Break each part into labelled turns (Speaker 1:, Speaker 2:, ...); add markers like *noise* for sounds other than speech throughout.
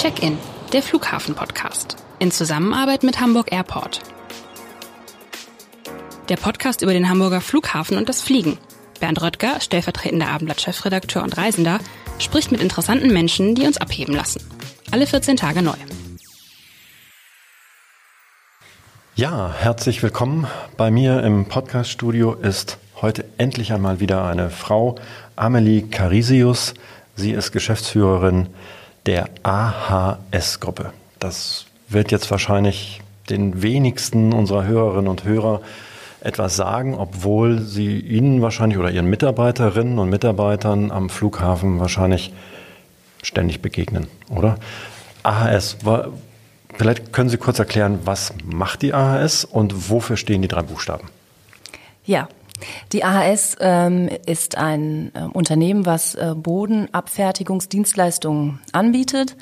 Speaker 1: Check-in, der Flughafen-Podcast. In Zusammenarbeit mit Hamburg Airport. Der Podcast über den Hamburger Flughafen und das Fliegen. Bernd Röttger, stellvertretender Abendblatt-Chefredakteur und Reisender, spricht mit interessanten Menschen, die uns abheben lassen. Alle 14 Tage neu.
Speaker 2: Ja, herzlich willkommen. Bei mir im Podcaststudio ist heute endlich einmal wieder eine Frau, Amelie Carisius. Sie ist Geschäftsführerin der AHS-Gruppe. Das wird jetzt wahrscheinlich den wenigsten unserer Hörerinnen und Hörer etwas sagen, obwohl sie Ihnen wahrscheinlich oder Ihren Mitarbeiterinnen und Mitarbeitern am Flughafen wahrscheinlich ständig begegnen, oder? AHS, vielleicht können Sie kurz erklären, was macht die AHS und wofür stehen die drei Buchstaben?
Speaker 3: Ja, die AHS ähm, ist ein äh, Unternehmen, was äh, Bodenabfertigungsdienstleistungen anbietet.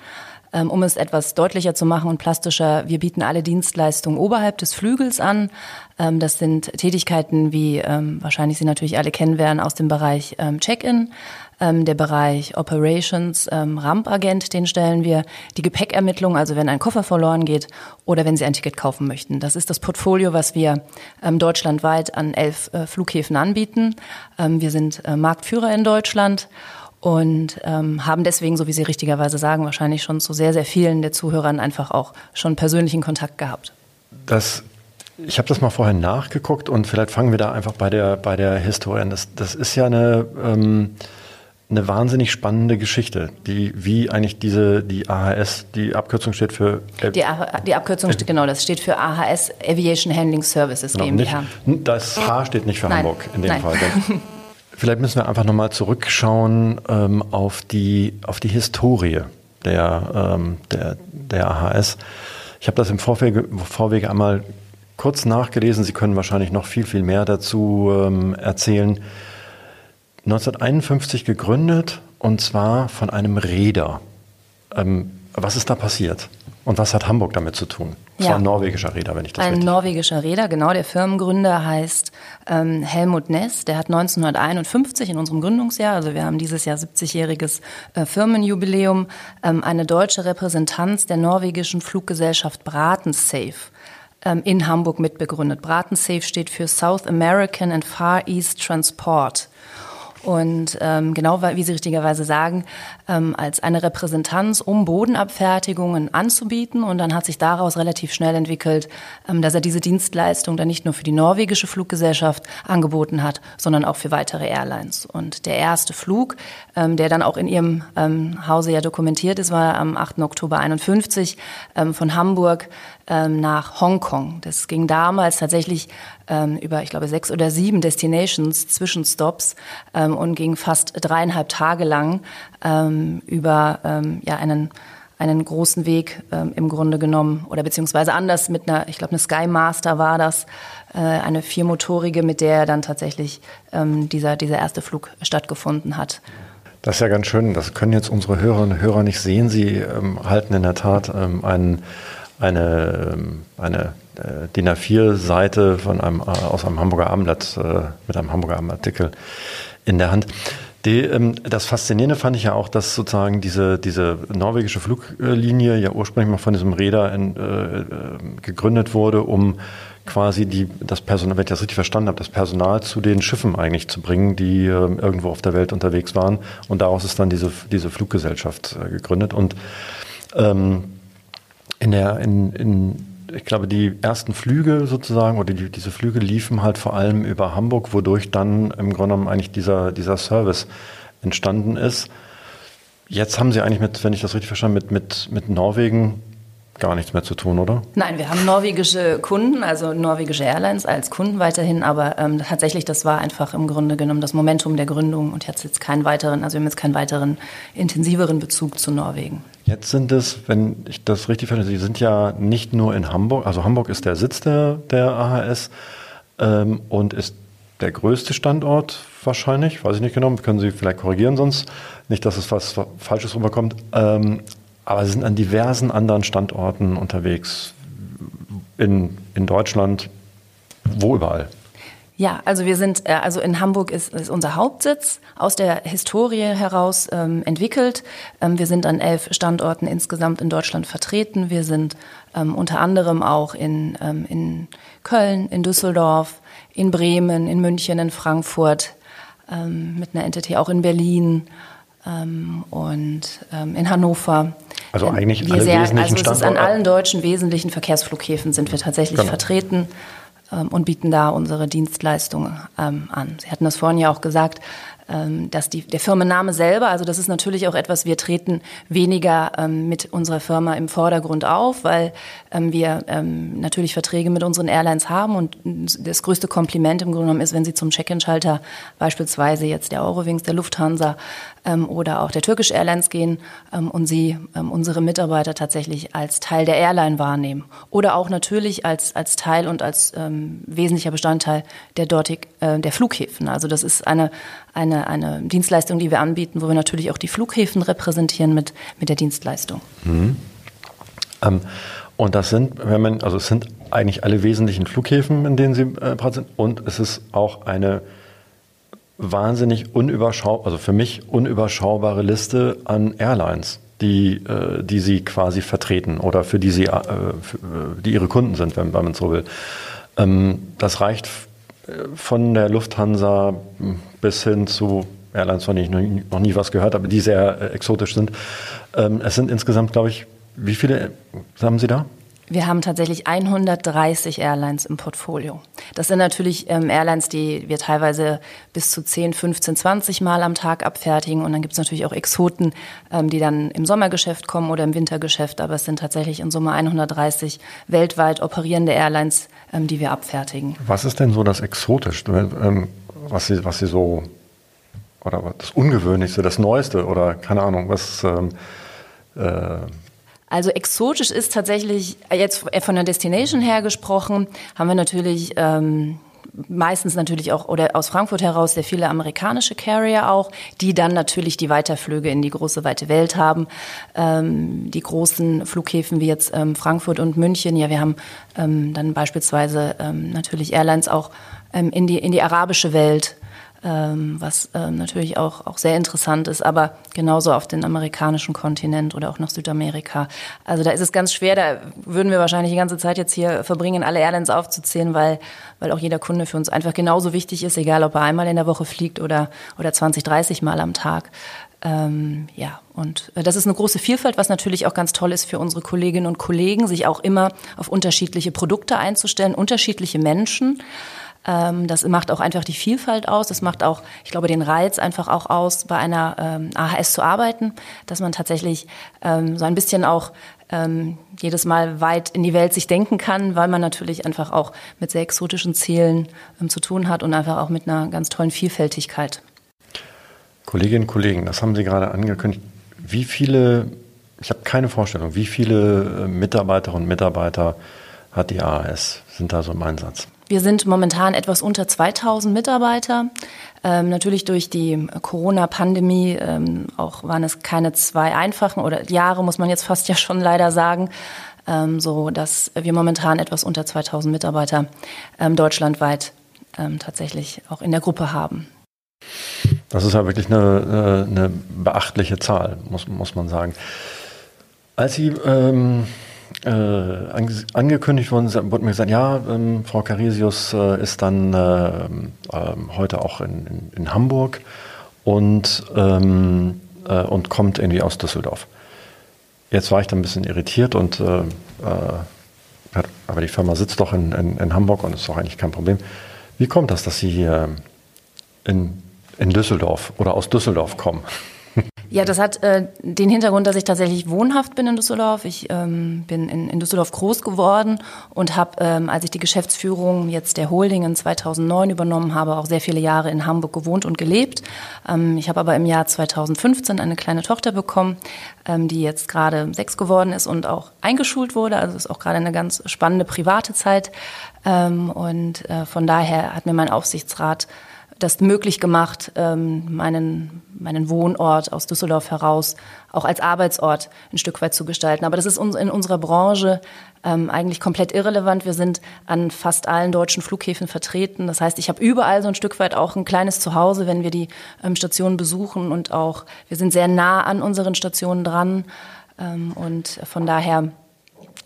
Speaker 3: Ähm, um es etwas deutlicher zu machen und plastischer, wir bieten alle Dienstleistungen oberhalb des Flügels an. Ähm, das sind Tätigkeiten, wie ähm, wahrscheinlich Sie natürlich alle kennen werden aus dem Bereich ähm, Check-in, ähm, der Bereich Operations, ähm, Rampagent, den stellen wir, die Gepäckermittlung, also wenn ein Koffer verloren geht oder wenn Sie ein Ticket kaufen möchten. Das ist das Portfolio, was wir ähm, deutschlandweit an elf äh, Flughäfen anbieten. Ähm, wir sind äh, Marktführer in Deutschland und ähm, haben deswegen, so wie Sie richtigerweise sagen, wahrscheinlich schon zu sehr, sehr vielen der Zuhörern einfach auch schon persönlichen Kontakt gehabt.
Speaker 2: Das ich habe das mal vorher nachgeguckt und vielleicht fangen wir da einfach bei der, bei der Historie an. Das, das ist ja eine, ähm, eine wahnsinnig spannende Geschichte, die wie eigentlich diese die AHS, die Abkürzung steht für
Speaker 3: äh, die, die Abkürzung steht genau, das steht für AHS Aviation Handling Services genau,
Speaker 2: GmbH. Nicht, das H steht nicht für Nein. Hamburg in dem Nein. Fall. *laughs* Vielleicht müssen wir einfach nochmal zurückschauen ähm, auf die auf die Historie der ähm, der der AHS. Ich habe das im Vorwege, Vorwege einmal kurz nachgelesen. Sie können wahrscheinlich noch viel viel mehr dazu ähm, erzählen. 1951 gegründet und zwar von einem Reeder. Ähm, was ist da passiert? Und was hat Hamburg damit zu tun? Das
Speaker 3: ja.
Speaker 2: war ein norwegischer Räder, wenn ich das
Speaker 3: Ein
Speaker 2: richtig
Speaker 3: norwegischer Räder, genau. Der Firmengründer heißt ähm, Helmut Ness. Der hat 1951 in unserem Gründungsjahr, also wir haben dieses Jahr 70-jähriges äh, Firmenjubiläum, ähm, eine deutsche Repräsentanz der norwegischen Fluggesellschaft Bratensafe ähm, in Hamburg mitbegründet. Bratensafe steht für South American and Far East Transport. Und ähm, genau wie Sie richtigerweise sagen, ähm, als eine Repräsentanz, um Bodenabfertigungen anzubieten. Und dann hat sich daraus relativ schnell entwickelt, ähm, dass er diese Dienstleistung dann nicht nur für die norwegische Fluggesellschaft angeboten hat, sondern auch für weitere Airlines. Und der erste Flug, ähm, der dann auch in Ihrem ähm, Hause ja dokumentiert ist, war am 8. Oktober 51 ähm, von Hamburg ähm, nach Hongkong. Das ging damals tatsächlich ähm, über, ich glaube, sechs oder sieben Destinations, Zwischenstops ähm, und ging fast dreieinhalb Tage lang ähm, über ähm, ja, einen einen großen Weg ähm, im Grunde genommen oder beziehungsweise anders mit einer, ich glaube, eine Sky Master war das, äh, eine viermotorige, mit der dann tatsächlich ähm, dieser, dieser erste Flug stattgefunden hat.
Speaker 2: Das ist ja ganz schön. Das können jetzt unsere Hörerinnen und Hörer nicht sehen. Sie ähm, halten in der Tat ähm, einen eine, eine äh, DIN A4-Seite von äh, aus einem Hamburger Abendblatt äh, mit einem Hamburger Abendartikel in der Hand. Die, ähm, das Faszinierende fand ich ja auch, dass sozusagen diese, diese norwegische Fluglinie ja ursprünglich mal von diesem Räder in, äh, gegründet wurde, um quasi die, das Personal, wenn ich das richtig verstanden habe, das Personal zu den Schiffen eigentlich zu bringen, die äh, irgendwo auf der Welt unterwegs waren. Und daraus ist dann diese, diese Fluggesellschaft äh, gegründet. Und ähm, in der, in, in, ich glaube, die ersten Flüge sozusagen oder die, diese Flüge liefen halt vor allem über Hamburg, wodurch dann im Grunde genommen eigentlich dieser, dieser Service entstanden ist. Jetzt haben Sie eigentlich mit, wenn ich das richtig verstanden mit, mit, mit Norwegen gar nichts mehr zu tun, oder?
Speaker 3: Nein, wir haben norwegische Kunden, also norwegische Airlines als Kunden weiterhin, aber ähm, tatsächlich, das war einfach im Grunde genommen das Momentum der Gründung und jetzt jetzt keinen weiteren, also wir haben jetzt keinen weiteren intensiveren Bezug zu Norwegen.
Speaker 2: Jetzt sind es, wenn ich das richtig verstehe, Sie sind ja nicht nur in Hamburg, also Hamburg ist der Sitz der, der AHS ähm, und ist der größte Standort wahrscheinlich, weiß ich nicht genau, können Sie vielleicht korrigieren sonst, nicht, dass es was Falsches rüberkommt. Ähm, aber sie sind an diversen anderen Standorten unterwegs. In, in Deutschland, wo überall?
Speaker 3: Ja, also wir sind, äh, also in Hamburg ist, ist unser Hauptsitz aus der Historie heraus ähm, entwickelt. Ähm, wir sind an elf Standorten insgesamt in Deutschland vertreten. Wir sind ähm, unter anderem auch in, ähm, in Köln, in Düsseldorf, in Bremen, in München, in Frankfurt, ähm, mit einer Entity auch in Berlin ähm, und in Hannover.
Speaker 2: Also eigentlich wir alle
Speaker 3: sehr,
Speaker 2: wesentlichen
Speaker 3: Also es ist an allen deutschen wesentlichen Verkehrsflughäfen sind wir tatsächlich genau. vertreten und bieten da unsere Dienstleistungen ähm, an. Sie hatten das vorhin ja auch gesagt, ähm, dass die, der Firmenname selber, also das ist natürlich auch etwas, wir treten weniger ähm, mit unserer Firma im Vordergrund auf, weil ähm, wir ähm, natürlich Verträge mit unseren Airlines haben und das größte Kompliment im Grunde genommen ist, wenn Sie zum Check-in-Schalter beispielsweise jetzt der Eurowings, der Lufthansa ähm, oder auch der Turkish Airlines gehen ähm, und Sie unsere Mitarbeiter tatsächlich als Teil der Airline wahrnehmen oder auch natürlich als, als Teil und als wesentlicher Bestandteil der dortig, äh, der Flughäfen. Also das ist eine, eine, eine Dienstleistung, die wir anbieten, wo wir natürlich auch die Flughäfen repräsentieren mit, mit der Dienstleistung.
Speaker 2: Mhm. Ähm, und das sind, wenn man, also es sind eigentlich alle wesentlichen Flughäfen, in denen Sie äh, sind. Und es ist auch eine wahnsinnig unüberschaubare, also für mich unüberschaubare Liste an Airlines, die, äh, die Sie quasi vertreten oder für die Sie, äh, für, äh, die Ihre Kunden sind, wenn, wenn man so will. Ähm, das reicht von der Lufthansa bis hin zu Airlines, von denen ich noch nie, was gehört habe, die sehr äh, exotisch sind. Ähm, es sind insgesamt, glaube ich, wie viele haben Sie da?
Speaker 3: Wir haben tatsächlich 130 Airlines im Portfolio. Das sind natürlich ähm, Airlines, die wir teilweise bis zu 10, 15, 20 Mal am Tag abfertigen. Und dann gibt es natürlich auch Exoten, ähm, die dann im Sommergeschäft kommen oder im Wintergeschäft. Aber es sind tatsächlich in Summe 130 weltweit operierende Airlines, ähm, die wir abfertigen.
Speaker 2: Was ist denn so das Exotischste, ähm, was Sie, was Sie so, oder das Ungewöhnlichste, das Neueste oder keine Ahnung, was... Ähm,
Speaker 3: äh also exotisch ist tatsächlich, äh, jetzt von der Destination her gesprochen, haben wir natürlich ähm, meistens natürlich auch oder aus Frankfurt heraus sehr viele amerikanische Carrier auch, die dann natürlich die Weiterflüge in die große weite Welt haben. Ähm, die großen Flughäfen wie jetzt ähm, Frankfurt und München, ja, wir haben ähm, dann beispielsweise ähm, natürlich Airlines auch ähm, in die in die arabische Welt ähm, was ähm, natürlich auch, auch sehr interessant ist, aber genauso auf den amerikanischen Kontinent oder auch nach Südamerika. Also da ist es ganz schwer, da würden wir wahrscheinlich die ganze Zeit jetzt hier verbringen, alle Airlines aufzuzählen, weil, weil auch jeder Kunde für uns einfach genauso wichtig ist, egal ob er einmal in der Woche fliegt oder, oder 20, 30 Mal am Tag. Ähm, ja, und äh, das ist eine große Vielfalt, was natürlich auch ganz toll ist für unsere Kolleginnen und Kollegen, sich auch immer auf unterschiedliche Produkte einzustellen, unterschiedliche Menschen. Ähm, das macht auch einfach die Vielfalt aus. Das macht auch, ich glaube, den Reiz einfach auch aus, bei einer ähm, AHS zu arbeiten, dass man tatsächlich ähm, so ein bisschen auch ähm, jedes Mal weit in die Welt sich denken kann, weil man natürlich einfach auch mit sehr exotischen Zielen ähm, zu tun hat und einfach auch mit einer ganz tollen Vielfältigkeit.
Speaker 2: Kolleginnen und Kollegen, das haben Sie gerade angekündigt. Wie viele, ich habe keine Vorstellung, wie viele äh, Mitarbeiterinnen und Mitarbeiter hat die AHS, sind da so im Einsatz?
Speaker 3: Wir sind momentan etwas unter 2000 Mitarbeiter. Ähm, natürlich durch die Corona-Pandemie ähm, auch waren es keine zwei einfachen oder Jahre, muss man jetzt fast ja schon leider sagen, ähm, so dass wir momentan etwas unter 2000 Mitarbeiter ähm, deutschlandweit ähm, tatsächlich auch in der Gruppe haben.
Speaker 2: Das ist ja wirklich eine, eine beachtliche Zahl, muss, muss man sagen. Als Sie ähm, äh, angekündigt worden, wurde mir gesagt, ja, ähm, Frau Carisius äh, ist dann äh, ähm, heute auch in, in, in Hamburg und, ähm, äh, und kommt irgendwie aus Düsseldorf. Jetzt war ich da ein bisschen irritiert und äh, äh, aber die Firma sitzt doch in, in, in Hamburg und ist doch eigentlich kein Problem. Wie kommt das, dass Sie hier in, in Düsseldorf oder aus Düsseldorf kommen?
Speaker 3: Ja, das hat äh, den Hintergrund, dass ich tatsächlich wohnhaft bin in Düsseldorf. Ich ähm, bin in, in Düsseldorf groß geworden und habe, ähm, als ich die Geschäftsführung jetzt der Holding in 2009 übernommen habe, auch sehr viele Jahre in Hamburg gewohnt und gelebt. Ähm, ich habe aber im Jahr 2015 eine kleine Tochter bekommen, ähm, die jetzt gerade sechs geworden ist und auch eingeschult wurde. Also ist auch gerade eine ganz spannende private Zeit. Ähm, und äh, von daher hat mir mein Aufsichtsrat das möglich gemacht, ähm, meinen, meinen Wohnort aus Düsseldorf heraus auch als Arbeitsort ein Stück weit zu gestalten. Aber das ist in unserer Branche ähm, eigentlich komplett irrelevant. Wir sind an fast allen deutschen Flughäfen vertreten. Das heißt, ich habe überall so ein Stück weit auch ein kleines Zuhause, wenn wir die ähm, Stationen besuchen und auch wir sind sehr nah an unseren Stationen dran. Ähm, und von daher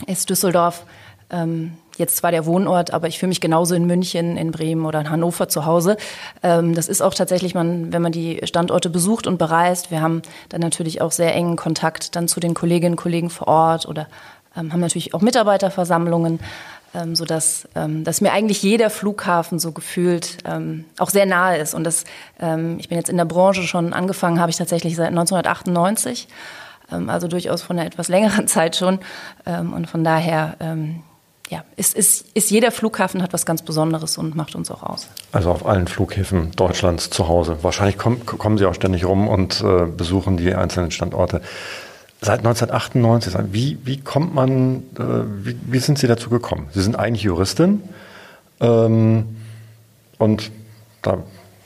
Speaker 3: ist Düsseldorf ähm, jetzt zwar der Wohnort, aber ich fühle mich genauso in München, in Bremen oder in Hannover zu Hause. Ähm, das ist auch tatsächlich, man, wenn man die Standorte besucht und bereist, wir haben dann natürlich auch sehr engen Kontakt dann zu den Kolleginnen und Kollegen vor Ort oder ähm, haben natürlich auch Mitarbeiterversammlungen, ähm, so dass, ähm, dass mir eigentlich jeder Flughafen so gefühlt auch sehr nahe ist. Und das, ich bin jetzt in der Branche schon angefangen, habe ich tatsächlich seit 1998 ähm, also durchaus von einer etwas längeren *laughs* Zeit schon. Und von daher ja, ist, ist, ist jeder Flughafen hat was ganz Besonderes und macht uns auch aus.
Speaker 2: Also auf allen Flughäfen Deutschlands zu Hause. Wahrscheinlich kommen, kommen Sie auch ständig rum und äh, besuchen die einzelnen Standorte. Seit 1998, wie, wie kommt man, äh, wie, wie sind Sie dazu gekommen? Sie sind eigentlich Juristin ähm, und da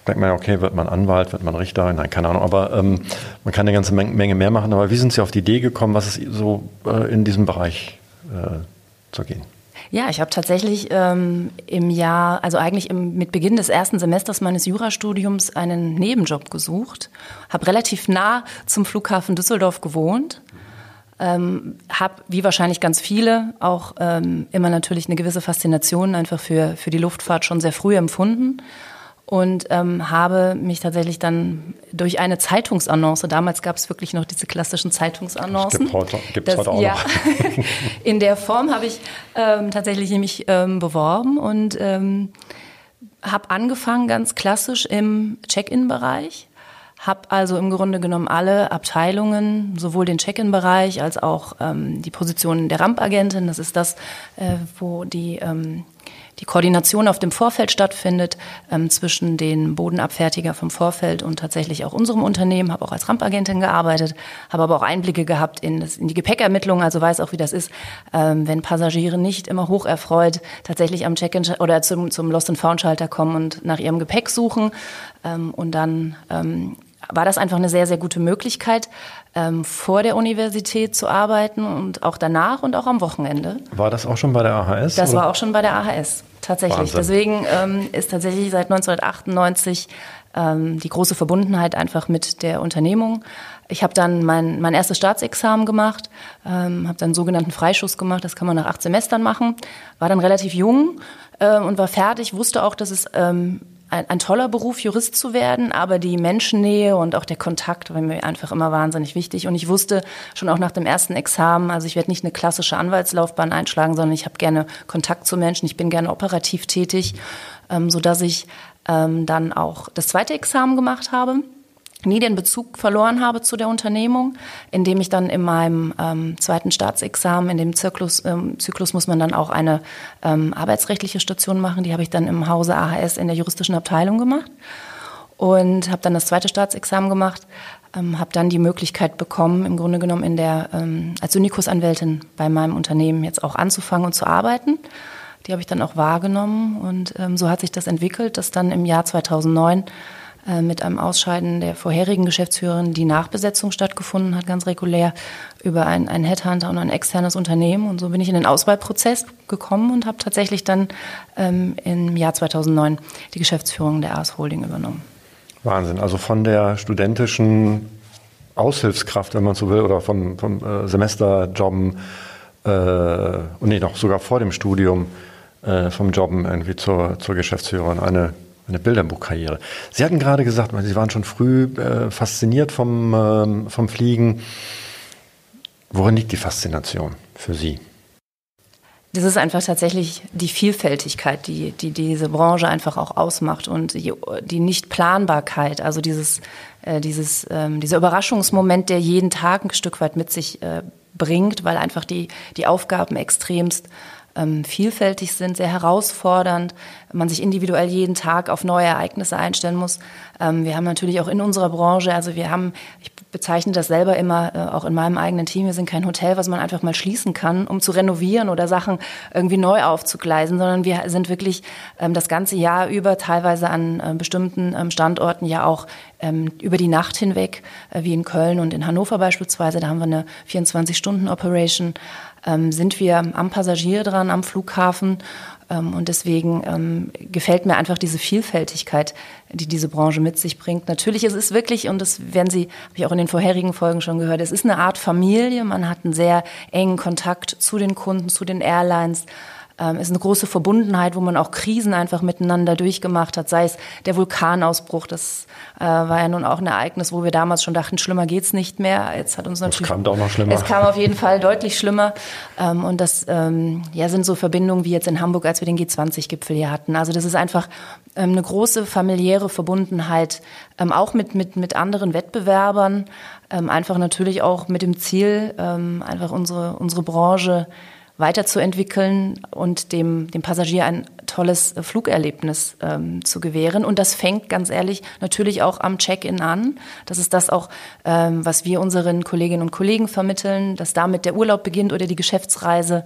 Speaker 2: denkt man ja, okay, wird man Anwalt, wird man Richter, nein, keine Ahnung, aber ähm, man kann eine ganze Menge mehr machen. Aber wie sind Sie auf die Idee gekommen, was ist so äh, in diesem Bereich äh, zu gehen?
Speaker 3: Ja, ich habe tatsächlich ähm, im Jahr, also eigentlich im, mit Beginn des ersten Semesters meines Jurastudiums einen Nebenjob gesucht, habe relativ nah zum Flughafen Düsseldorf gewohnt, ähm, habe wie wahrscheinlich ganz viele auch ähm, immer natürlich eine gewisse Faszination einfach für, für die Luftfahrt schon sehr früh empfunden und ähm, habe mich tatsächlich dann durch eine Zeitungsannonce, damals gab es wirklich noch diese klassischen Zeitungsannoncen.
Speaker 2: Gibt das, heute auch ja, noch. *laughs*
Speaker 3: in der Form habe ich ähm, tatsächlich mich ähm, beworben und ähm, habe angefangen ganz klassisch im Check-in-Bereich. Habe also im Grunde genommen alle Abteilungen, sowohl den Check-in-Bereich als auch ähm, die Position der Rampagentin, das ist das, äh, wo die ähm, die Koordination auf dem Vorfeld stattfindet ähm, zwischen den Bodenabfertiger vom Vorfeld und tatsächlich auch unserem Unternehmen. Habe auch als Rampagentin gearbeitet, habe aber auch Einblicke gehabt in, das, in die Gepäckermittlung, also weiß auch, wie das ist, ähm, wenn Passagiere nicht immer hoch erfreut tatsächlich am Check-in oder zum, zum Lost and Found Schalter kommen und nach ihrem Gepäck suchen ähm, und dann ähm, war das einfach eine sehr, sehr gute Möglichkeit, ähm, vor der Universität zu arbeiten und auch danach und auch am Wochenende.
Speaker 2: War das auch schon bei der AHS?
Speaker 3: Das oder? war auch schon bei der AHS, tatsächlich. Wahnsinn. Deswegen ähm, ist tatsächlich seit 1998 ähm, die große Verbundenheit einfach mit der Unternehmung. Ich habe dann mein, mein erstes Staatsexamen gemacht, ähm, habe dann einen sogenannten Freischuss gemacht, das kann man nach acht Semestern machen, war dann relativ jung äh, und war fertig, wusste auch, dass es ähm, ein, ein, toller Beruf, Jurist zu werden, aber die Menschennähe und auch der Kontakt war mir einfach immer wahnsinnig wichtig. Und ich wusste schon auch nach dem ersten Examen, also ich werde nicht eine klassische Anwaltslaufbahn einschlagen, sondern ich habe gerne Kontakt zu Menschen, ich bin gerne operativ tätig, ähm, so dass ich ähm, dann auch das zweite Examen gemacht habe nie den Bezug verloren habe zu der Unternehmung, indem ich dann in meinem ähm, zweiten Staatsexamen, in dem Zyklus, ähm, Zyklus muss man dann auch eine ähm, arbeitsrechtliche Station machen. Die habe ich dann im Hause AHS in der juristischen Abteilung gemacht und habe dann das zweite Staatsexamen gemacht, ähm, habe dann die Möglichkeit bekommen, im Grunde genommen in der ähm, als Syndikus-Anwältin bei meinem Unternehmen jetzt auch anzufangen und zu arbeiten. Die habe ich dann auch wahrgenommen und ähm, so hat sich das entwickelt, dass dann im Jahr 2009 äh, mit einem Ausscheiden der vorherigen Geschäftsführerin die Nachbesetzung stattgefunden hat, ganz regulär über ein, ein Headhunter und ein externes Unternehmen. Und so bin ich in den Auswahlprozess gekommen und habe tatsächlich dann ähm, im Jahr 2009 die Geschäftsführung der AS Holding übernommen.
Speaker 2: Wahnsinn. Also von der studentischen Aushilfskraft, wenn man so will, oder vom, vom äh, Semesterjobben äh, und nee, noch sogar vor dem Studium äh, vom Jobben irgendwie zur, zur Geschäftsführerin. Eine eine Bilderbuchkarriere. Sie hatten gerade gesagt, Sie waren schon früh äh, fasziniert vom, ähm, vom Fliegen. Worin liegt die Faszination für Sie?
Speaker 3: Das ist einfach tatsächlich die Vielfältigkeit, die, die diese Branche einfach auch ausmacht und die, die Nichtplanbarkeit, also dieses, äh, dieses, ähm, dieser Überraschungsmoment, der jeden Tag ein Stück weit mit sich äh, bringt, weil einfach die, die Aufgaben extremst ähm, vielfältig sind, sehr herausfordernd, man sich individuell jeden Tag auf neue Ereignisse einstellen muss. Ähm, wir haben natürlich auch in unserer Branche, also wir haben, ich bezeichne das selber immer, äh, auch in meinem eigenen Team, wir sind kein Hotel, was man einfach mal schließen kann, um zu renovieren oder Sachen irgendwie neu aufzugleisen, sondern wir sind wirklich ähm, das ganze Jahr über teilweise an äh, bestimmten ähm, Standorten ja auch ähm, über die Nacht hinweg, äh, wie in Köln und in Hannover beispielsweise, da haben wir eine 24-Stunden-Operation, ähm, sind wir am Passagier dran, am Flughafen. Ähm, und deswegen ähm, gefällt mir einfach diese Vielfältigkeit, die diese Branche mit sich bringt. Natürlich, es ist wirklich, und das werden Sie, habe ich auch in den vorherigen Folgen schon gehört, es ist eine Art Familie. Man hat einen sehr engen Kontakt zu den Kunden, zu den Airlines ähm, ist eine große Verbundenheit, wo man auch Krisen einfach miteinander durchgemacht hat, sei es der Vulkanausbruch, das äh, war ja nun auch ein Ereignis, wo wir damals schon dachten, schlimmer geht's nicht mehr. Jetzt hat uns natürlich
Speaker 2: es kam doch noch schlimmer.
Speaker 3: Es kam auf jeden Fall deutlich schlimmer ähm, und das ähm, ja sind so Verbindungen wie jetzt in Hamburg, als wir den G20-Gipfel hier hatten. Also das ist einfach ähm, eine große familiäre Verbundenheit, ähm, auch mit mit mit anderen Wettbewerbern, ähm, einfach natürlich auch mit dem Ziel, ähm, einfach unsere unsere Branche weiterzuentwickeln und dem, dem Passagier ein tolles Flugerlebnis ähm, zu gewähren. Und das fängt ganz ehrlich natürlich auch am Check-in an. Das ist das auch, ähm, was wir unseren Kolleginnen und Kollegen vermitteln, dass damit der Urlaub beginnt oder die Geschäftsreise.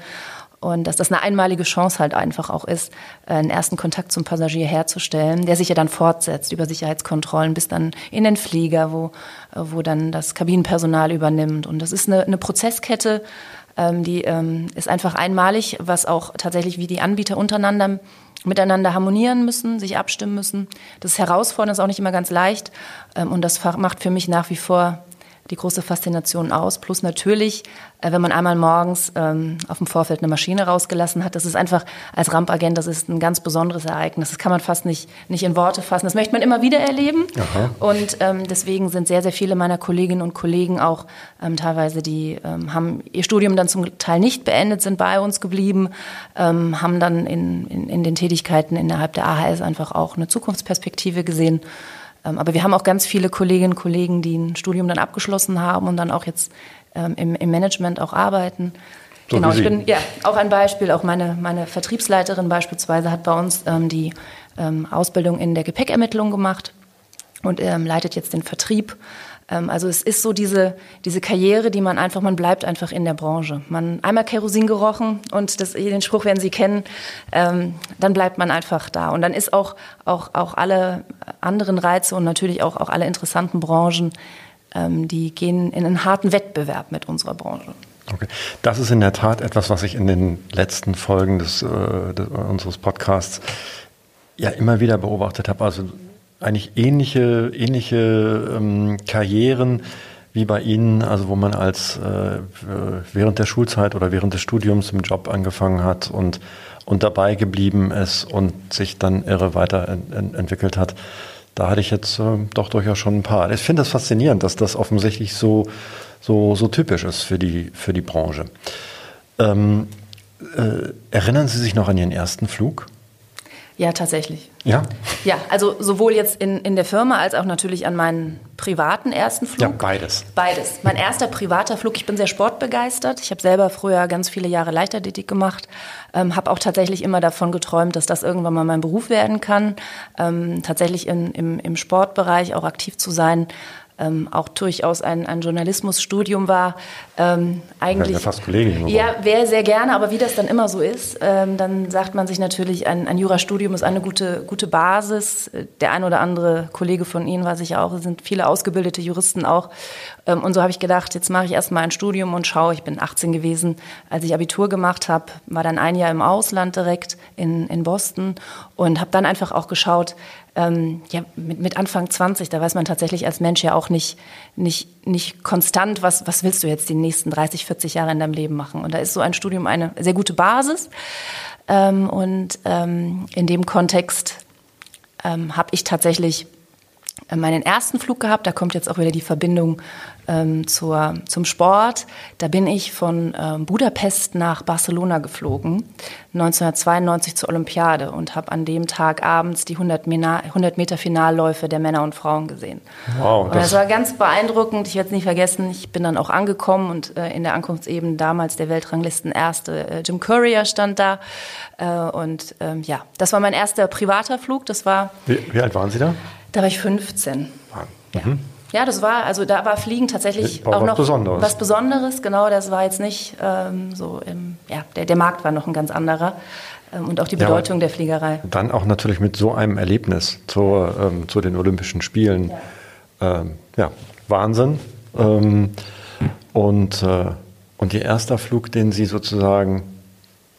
Speaker 3: Und dass das eine einmalige Chance halt einfach auch ist, einen ersten Kontakt zum Passagier herzustellen, der sich ja dann fortsetzt über Sicherheitskontrollen bis dann in den Flieger, wo, wo dann das Kabinenpersonal übernimmt. Und das ist eine, eine Prozesskette, ähm, die ähm, ist einfach einmalig, was auch tatsächlich wie die Anbieter untereinander miteinander harmonieren müssen, sich abstimmen müssen. Das ist herausfordernd, ist auch nicht immer ganz leicht. Ähm, und das macht für mich nach wie vor die große Faszination aus. Plus natürlich, äh, wenn man einmal morgens ähm, auf dem Vorfeld eine Maschine rausgelassen hat, das ist einfach als Rampagent, das ist ein ganz besonderes Ereignis. Das kann man fast nicht, nicht in Worte fassen. Das möchte man immer wieder erleben. Aha. Und ähm, deswegen sind sehr, sehr viele meiner Kolleginnen und Kollegen auch ähm, teilweise, die ähm, haben ihr Studium dann zum Teil nicht beendet, sind bei uns geblieben, ähm, haben dann in, in, in den Tätigkeiten innerhalb der AHS einfach auch eine Zukunftsperspektive gesehen. Ähm, aber wir haben auch ganz viele Kolleginnen und Kollegen, die ein Studium dann abgeschlossen haben und dann auch jetzt ähm, im, im Management auch arbeiten. So genau, ich bin ja auch ein Beispiel. Auch meine, meine Vertriebsleiterin beispielsweise hat bei uns ähm, die ähm, Ausbildung in der Gepäckermittlung gemacht und ähm, leitet jetzt den Vertrieb also es ist so diese, diese Karriere, die man einfach, man bleibt einfach in der Branche. Man einmal Kerosin gerochen und das, den Spruch werden Sie kennen, ähm, dann bleibt man einfach da. Und dann ist auch, auch, auch alle anderen Reize und natürlich auch, auch alle interessanten Branchen, ähm, die gehen in einen harten Wettbewerb mit unserer Branche.
Speaker 2: Okay. Das ist in der Tat etwas, was ich in den letzten Folgen des, äh, des unseres Podcasts ja immer wieder beobachtet habe. Also eigentlich ähnliche, ähnliche ähm, Karrieren wie bei Ihnen, also wo man als äh, während der Schulzeit oder während des Studiums im Job angefangen hat und, und dabei geblieben ist und sich dann irre weiterentwickelt hat. Da hatte ich jetzt äh, doch durchaus schon ein paar. Ich finde das faszinierend, dass das offensichtlich so, so, so typisch ist für die, für die Branche. Ähm, äh, erinnern Sie sich noch an Ihren ersten Flug?
Speaker 3: Ja, tatsächlich.
Speaker 2: Ja?
Speaker 3: Ja, also sowohl jetzt in, in der Firma als auch natürlich an meinen privaten ersten Flug. Ja,
Speaker 2: beides.
Speaker 3: Beides. Mein erster privater Flug, ich bin sehr sportbegeistert. Ich habe selber früher ganz viele Jahre Leichtathletik gemacht, ähm, habe auch tatsächlich immer davon geträumt, dass das irgendwann mal mein Beruf werden kann. Ähm, tatsächlich in, im, im Sportbereich auch aktiv zu sein, ähm, auch durchaus ein, ein Journalismusstudium war. Ähm, eigentlich,
Speaker 2: ja, fast Kollegin.
Speaker 3: Ja, wäre sehr gerne, aber wie das dann immer so ist, ähm, dann sagt man sich natürlich, ein, ein Jurastudium ist eine gute, gute Basis. Der ein oder andere Kollege von Ihnen war sicher auch, es sind viele ausgebildete Juristen auch. Ähm, und so habe ich gedacht, jetzt mache ich erstmal ein Studium und schaue, ich bin 18 gewesen, als ich Abitur gemacht habe, war dann ein Jahr im Ausland direkt in, in Boston und habe dann einfach auch geschaut, ähm, ja, mit, mit Anfang 20, da weiß man tatsächlich als Mensch ja auch nicht, nicht, nicht konstant, was, was willst du jetzt die nächsten 30, 40 Jahre in deinem Leben machen. Und da ist so ein Studium eine sehr gute Basis. Ähm, und ähm, in dem Kontext ähm, habe ich tatsächlich meinen ersten Flug gehabt. Da kommt jetzt auch wieder die Verbindung ähm, zur, zum Sport. Da bin ich von ähm, Budapest nach Barcelona geflogen, 1992 zur Olympiade und habe an dem Tag abends die 100, Meter, 100 Meter Finalläufe der Männer und Frauen gesehen. Wow, und das war ganz beeindruckend. Ich werde es nicht vergessen. Ich bin dann auch angekommen und äh, in der Ankunftsebene damals der Weltranglisten erste äh, Jim Courier stand da. Äh, und ähm, ja, das war mein erster privater Flug. Das war.
Speaker 2: Wie, wie alt waren Sie da?
Speaker 3: Da war ich 15. Ah, ja. Mhm. Ja, das war, also da war Fliegen tatsächlich war auch noch Besonderes. was Besonderes. Genau, das war jetzt nicht ähm, so, im, ja, der, der Markt war noch ein ganz anderer ähm, und auch die Bedeutung ja, der Fliegerei.
Speaker 2: Dann auch natürlich mit so einem Erlebnis zur, ähm, zu den Olympischen Spielen. Ja. Ähm, ja, Wahnsinn. Ähm, und, äh, und Ihr erster Flug, den Sie sozusagen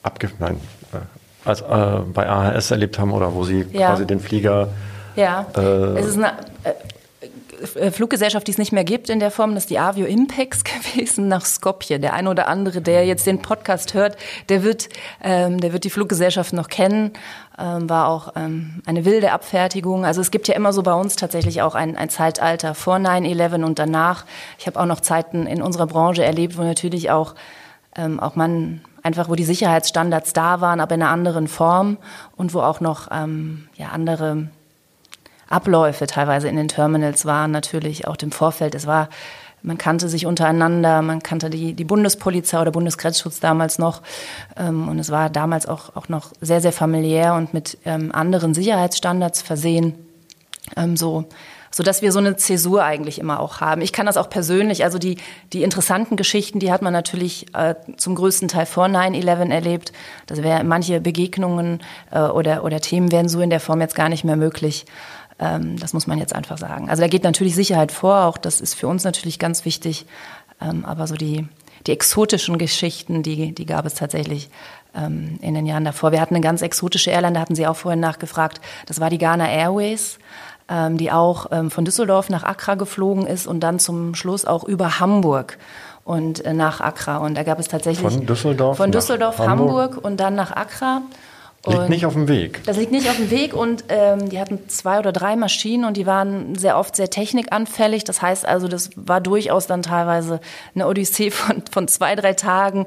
Speaker 2: abge nein, äh, als, äh, bei AHS erlebt haben oder wo Sie ja. quasi den Flieger.
Speaker 3: Ja, äh, es ist eine äh, Fluggesellschaft, die es nicht mehr gibt in der Form, das ist die Avio Impex *laughs* gewesen nach Skopje. Der eine oder andere, der jetzt den Podcast hört, der wird, ähm, der wird die Fluggesellschaft noch kennen. Ähm, war auch ähm, eine wilde Abfertigung. Also es gibt ja immer so bei uns tatsächlich auch ein, ein Zeitalter vor 9-11 und danach. Ich habe auch noch Zeiten in unserer Branche erlebt, wo natürlich auch, ähm, auch man einfach, wo die Sicherheitsstandards da waren, aber in einer anderen Form und wo auch noch ähm, ja, andere Abläufe teilweise in den Terminals waren, natürlich auch im Vorfeld. Es war, man kannte sich untereinander, man kannte die, die Bundespolizei oder Bundesgrenzschutz damals noch. Ähm, und es war damals auch, auch noch sehr, sehr familiär und mit ähm, anderen Sicherheitsstandards versehen. Ähm, so, so dass wir so eine Zäsur eigentlich immer auch haben. Ich kann das auch persönlich, also die, die interessanten Geschichten, die hat man natürlich äh, zum größten Teil vor 9-11 erlebt. Das wäre manche Begegnungen äh, oder, oder Themen wären so in der Form jetzt gar nicht mehr möglich. Ähm, das muss man jetzt einfach sagen. Also da geht natürlich Sicherheit vor, auch das ist für uns natürlich ganz wichtig. Ähm, aber so die, die exotischen Geschichten, die, die gab es tatsächlich ähm, in den Jahren davor. Wir hatten eine ganz exotische Airline, da hatten Sie auch vorhin nachgefragt. Das war die Ghana Airways, die auch von Düsseldorf nach Accra geflogen ist und dann zum Schluss auch über Hamburg und äh, nach Accra. Und da gab es tatsächlich
Speaker 2: von Düsseldorf,
Speaker 3: von Düsseldorf Hamburg. Hamburg und dann nach Accra.
Speaker 2: Liegt und nicht auf dem Weg.
Speaker 3: Das liegt nicht auf dem Weg und ähm, die hatten zwei oder drei Maschinen und die waren sehr oft sehr technikanfällig. Das heißt also, das war durchaus dann teilweise eine Odyssee *laughs* von, von zwei, drei Tagen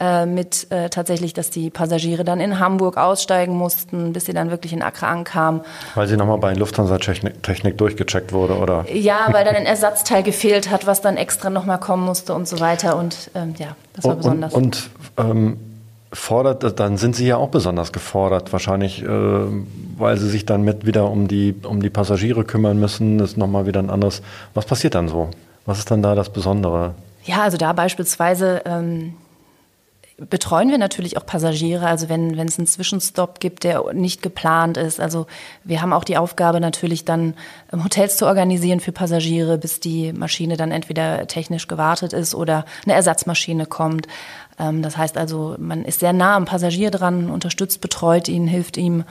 Speaker 3: äh, mit äh, tatsächlich, dass die Passagiere dann in Hamburg aussteigen mussten, bis sie dann wirklich in Accra ankamen.
Speaker 2: Weil sie nochmal bei Lufthansa Technik, Technik durchgecheckt wurde, oder?
Speaker 3: Ja, weil dann ein *laughs* Ersatzteil gefehlt hat, was dann extra nochmal kommen musste und so weiter. Und ähm, ja, das war
Speaker 2: und,
Speaker 3: besonders.
Speaker 2: Und, und ähm fordert, dann sind Sie ja auch besonders gefordert, wahrscheinlich, äh, weil Sie sich dann mit wieder um die, um die Passagiere kümmern müssen. Das ist nochmal wieder ein anderes. Was passiert dann so? Was ist dann da das Besondere?
Speaker 3: Ja, also da beispielsweise ähm, betreuen wir natürlich auch Passagiere. Also wenn, es einen Zwischenstopp gibt, der nicht geplant ist. Also wir haben auch die Aufgabe natürlich dann ähm, Hotels zu organisieren für Passagiere, bis die Maschine dann entweder technisch gewartet ist oder eine Ersatzmaschine kommt. Ähm, das heißt also, man ist sehr nah am Passagier dran, unterstützt, betreut ihn, hilft ihm.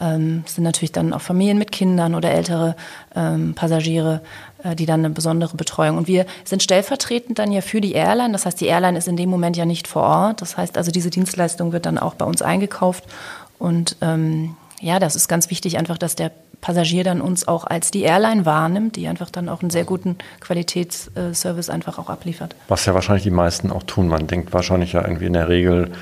Speaker 3: Ähm, es sind natürlich dann auch Familien mit Kindern oder ältere ähm, Passagiere, äh, die dann eine besondere Betreuung. Und wir sind stellvertretend dann ja für die Airline. Das heißt, die Airline ist in dem Moment ja nicht vor Ort. Das heißt also, diese Dienstleistung wird dann auch bei uns eingekauft. Und ähm, ja, das ist ganz wichtig, einfach, dass der Passagier dann uns auch als die Airline wahrnimmt, die einfach dann auch einen sehr guten Qualitätsservice einfach auch abliefert.
Speaker 2: Was ja wahrscheinlich die meisten auch tun. Man denkt wahrscheinlich ja irgendwie in der Regel,